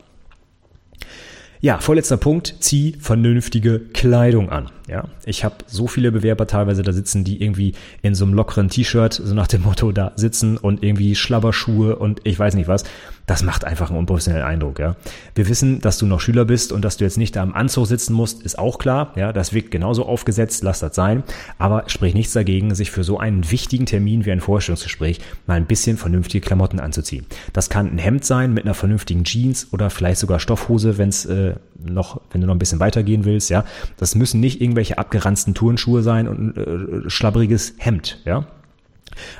Ja, vorletzter Punkt, zieh vernünftige Kleidung an. Ja, ich habe so viele Bewerber teilweise da sitzen, die irgendwie in so einem lockeren T-Shirt, so nach dem Motto da sitzen und irgendwie Schlabberschuhe und ich weiß nicht was das macht einfach einen unprofessionellen Eindruck, ja. Wir wissen, dass du noch Schüler bist und dass du jetzt nicht da am Anzug sitzen musst, ist auch klar, ja. Das wirkt genauso aufgesetzt, lass das sein. Aber sprich nichts dagegen, sich für so einen wichtigen Termin wie ein Vorstellungsgespräch mal ein bisschen vernünftige Klamotten anzuziehen. Das kann ein Hemd sein mit einer vernünftigen Jeans oder vielleicht sogar Stoffhose, wenn es äh, noch, wenn du noch ein bisschen weitergehen willst, ja. Das müssen nicht irgendwelche abgeranzten Turnschuhe sein und ein äh, schlabberiges Hemd, ja.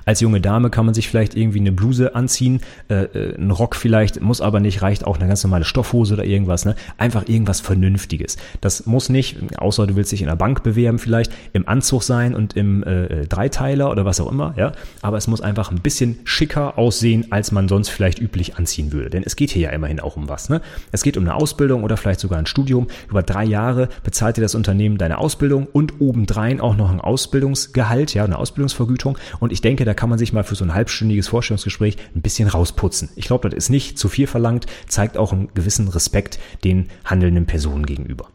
Als junge Dame kann man sich vielleicht irgendwie eine Bluse anziehen, äh, äh, ein Rock vielleicht, muss aber nicht, reicht auch eine ganz normale Stoffhose oder irgendwas, ne? Einfach irgendwas Vernünftiges. Das muss nicht, außer du willst dich in der Bank bewerben vielleicht, im Anzug sein und im äh, äh, Dreiteiler oder was auch immer, ja. Aber es muss einfach ein bisschen schicker aussehen, als man sonst vielleicht üblich anziehen würde. Denn es geht hier ja immerhin auch um was, ne? Es geht um eine Ausbildung oder vielleicht sogar ein Studium. Über drei Jahre bezahlt dir das Unternehmen deine Ausbildung und obendrein auch noch ein Ausbildungsgehalt, ja, eine Ausbildungsvergütung. Und ich ich denke, da kann man sich mal für so ein halbstündiges Vorstellungsgespräch ein bisschen rausputzen. Ich glaube, das ist nicht zu viel verlangt, zeigt auch einen gewissen Respekt den handelnden Personen gegenüber.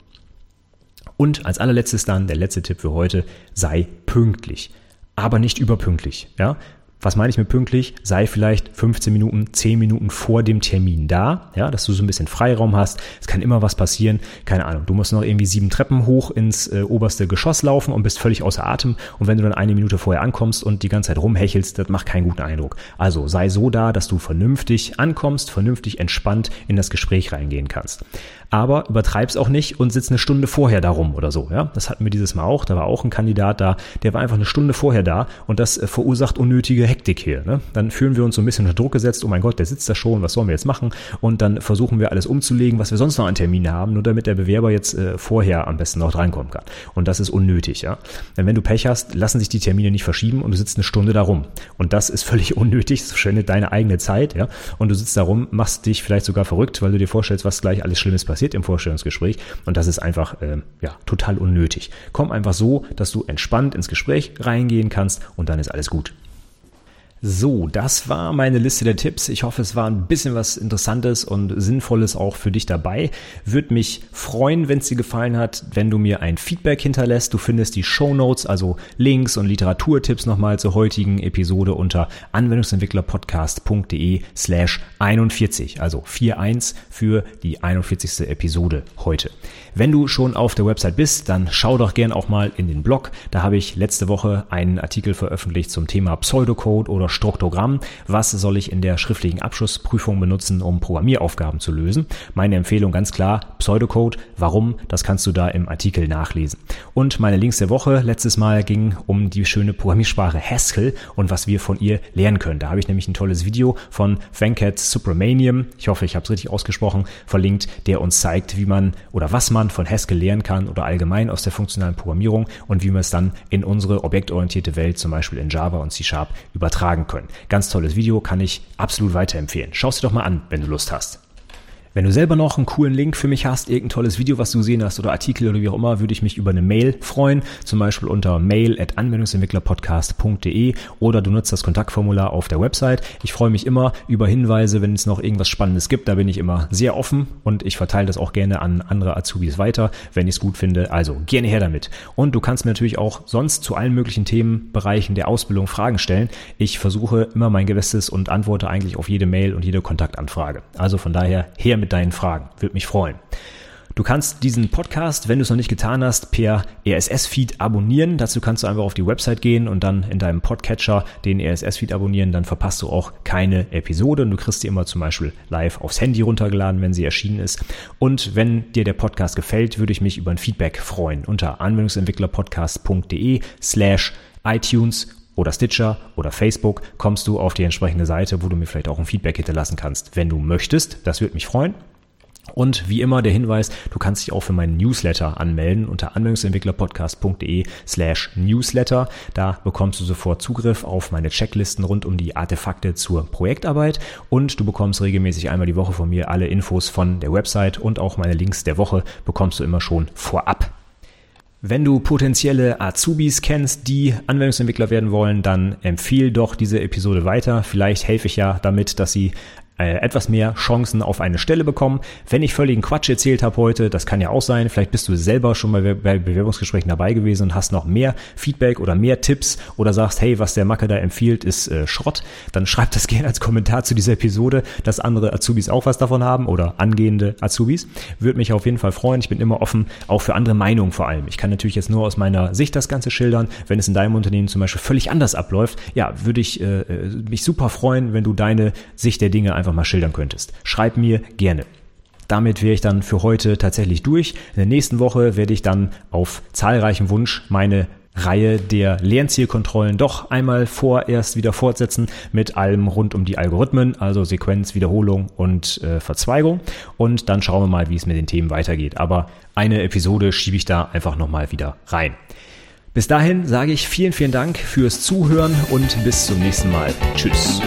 Und als allerletztes dann der letzte Tipp für heute, sei pünktlich aber nicht überpünktlich. Ja? Was meine ich mit pünktlich? Sei vielleicht 15 Minuten, 10 Minuten vor dem Termin da, ja, dass du so ein bisschen Freiraum hast. Es kann immer was passieren. Keine Ahnung. Du musst noch irgendwie sieben Treppen hoch ins äh, oberste Geschoss laufen und bist völlig außer Atem. Und wenn du dann eine Minute vorher ankommst und die ganze Zeit rumhechelst, das macht keinen guten Eindruck. Also sei so da, dass du vernünftig ankommst, vernünftig entspannt in das Gespräch reingehen kannst aber übertreib's auch nicht und sitzt eine Stunde vorher darum oder so. Ja, das hatten wir dieses Mal auch. Da war auch ein Kandidat da, der war einfach eine Stunde vorher da und das äh, verursacht unnötige Hektik hier. Ne? Dann fühlen wir uns so ein bisschen unter Druck gesetzt. Oh mein Gott, der sitzt da schon. Was sollen wir jetzt machen? Und dann versuchen wir alles umzulegen, was wir sonst noch an Termine haben, nur damit der Bewerber jetzt äh, vorher am besten noch reinkommen kann. Und das ist unnötig. Ja, denn wenn du Pech hast, lassen sich die Termine nicht verschieben und du sitzt eine Stunde darum. Und das ist [laughs] völlig unnötig. Das verschwendet deine eigene Zeit. Ja, und du sitzt darum, machst dich vielleicht sogar verrückt, weil du dir vorstellst, was gleich alles Schlimmes passiert passiert im Vorstellungsgespräch und das ist einfach äh, ja total unnötig. Komm einfach so, dass du entspannt ins Gespräch reingehen kannst und dann ist alles gut. So, das war meine Liste der Tipps. Ich hoffe, es war ein bisschen was Interessantes und Sinnvolles auch für dich dabei. Würde mich freuen, wenn es dir gefallen hat, wenn du mir ein Feedback hinterlässt. Du findest die Show Notes, also Links und Literaturtipps nochmal zur heutigen Episode unter anwendungsentwicklerpodcast.de slash 41, also 41 für die 41. Episode heute. Wenn du schon auf der Website bist, dann schau doch gern auch mal in den Blog. Da habe ich letzte Woche einen Artikel veröffentlicht zum Thema Pseudocode oder Struktogramm. Was soll ich in der schriftlichen Abschlussprüfung benutzen, um Programmieraufgaben zu lösen? Meine Empfehlung ganz klar, Pseudocode. Warum? Das kannst du da im Artikel nachlesen. Und meine Links der Woche letztes Mal ging um die schöne Programmiersprache Haskell und was wir von ihr lernen können. Da habe ich nämlich ein tolles Video von Venkat Subramaniam, ich hoffe, ich habe es richtig ausgesprochen, verlinkt, der uns zeigt, wie man oder was man man von Haskell lernen kann oder allgemein aus der funktionalen Programmierung und wie wir es dann in unsere objektorientierte Welt, zum Beispiel in Java und C Sharp, übertragen können. Ganz tolles Video, kann ich absolut weiterempfehlen. Schau es dir doch mal an, wenn du Lust hast. Wenn du selber noch einen coolen Link für mich hast, irgendein tolles Video, was du gesehen hast oder Artikel oder wie auch immer, würde ich mich über eine Mail freuen. Zum Beispiel unter mail at anwendungsentwicklerpodcast.de oder du nutzt das Kontaktformular auf der Website. Ich freue mich immer über Hinweise, wenn es noch irgendwas Spannendes gibt. Da bin ich immer sehr offen und ich verteile das auch gerne an andere Azubis weiter, wenn ich es gut finde. Also gerne her damit. Und du kannst mir natürlich auch sonst zu allen möglichen Themenbereichen der Ausbildung Fragen stellen. Ich versuche immer mein Gewisstes und antworte eigentlich auf jede Mail und jede Kontaktanfrage. Also von daher her mit mit deinen Fragen. Würde mich freuen. Du kannst diesen Podcast, wenn du es noch nicht getan hast, per RSS-Feed abonnieren. Dazu kannst du einfach auf die Website gehen und dann in deinem Podcatcher den RSS-Feed abonnieren. Dann verpasst du auch keine Episode. Und du kriegst sie immer zum Beispiel live aufs Handy runtergeladen, wenn sie erschienen ist. Und wenn dir der Podcast gefällt, würde ich mich über ein Feedback freuen. Unter anwendungsentwicklerpodcast.de slash iTunes oder Stitcher oder Facebook kommst du auf die entsprechende Seite, wo du mir vielleicht auch ein Feedback hinterlassen kannst, wenn du möchtest. Das würde mich freuen. Und wie immer der Hinweis, du kannst dich auch für meinen Newsletter anmelden unter anwendungsentwicklerpodcast.de slash newsletter. Da bekommst du sofort Zugriff auf meine Checklisten rund um die Artefakte zur Projektarbeit und du bekommst regelmäßig einmal die Woche von mir alle Infos von der Website und auch meine Links der Woche bekommst du immer schon vorab. Wenn du potenzielle Azubis kennst, die Anwendungsentwickler werden wollen, dann empfehle doch diese Episode weiter. Vielleicht helfe ich ja damit, dass sie äh, etwas mehr Chancen auf eine Stelle bekommen. Wenn ich völligen Quatsch erzählt habe heute, das kann ja auch sein, vielleicht bist du selber schon mal bei Bewerbungsgesprächen dabei gewesen und hast noch mehr Feedback oder mehr Tipps oder sagst, hey, was der Macke da empfiehlt, ist äh, Schrott, dann schreib das [laughs] gerne als Kommentar zu dieser Episode, dass andere Azubis auch was davon haben oder angehende Azubis. Würde mich auf jeden Fall freuen. Ich bin immer offen, auch für andere Meinungen vor allem. Ich kann natürlich jetzt nur aus meiner Sicht das Ganze schildern. Wenn es in deinem Unternehmen zum Beispiel völlig anders abläuft, ja, würde ich äh, äh mich super freuen, wenn du deine Sicht der Dinge einfach einfach mal schildern könntest. Schreib mir gerne. Damit wäre ich dann für heute tatsächlich durch. In der nächsten Woche werde ich dann auf zahlreichen Wunsch meine Reihe der Lernzielkontrollen doch einmal vorerst wieder fortsetzen mit allem rund um die Algorithmen, also Sequenz, Wiederholung und äh, Verzweigung. Und dann schauen wir mal, wie es mit den Themen weitergeht. Aber eine Episode schiebe ich da einfach nochmal wieder rein. Bis dahin sage ich vielen, vielen Dank fürs Zuhören und bis zum nächsten Mal. Tschüss.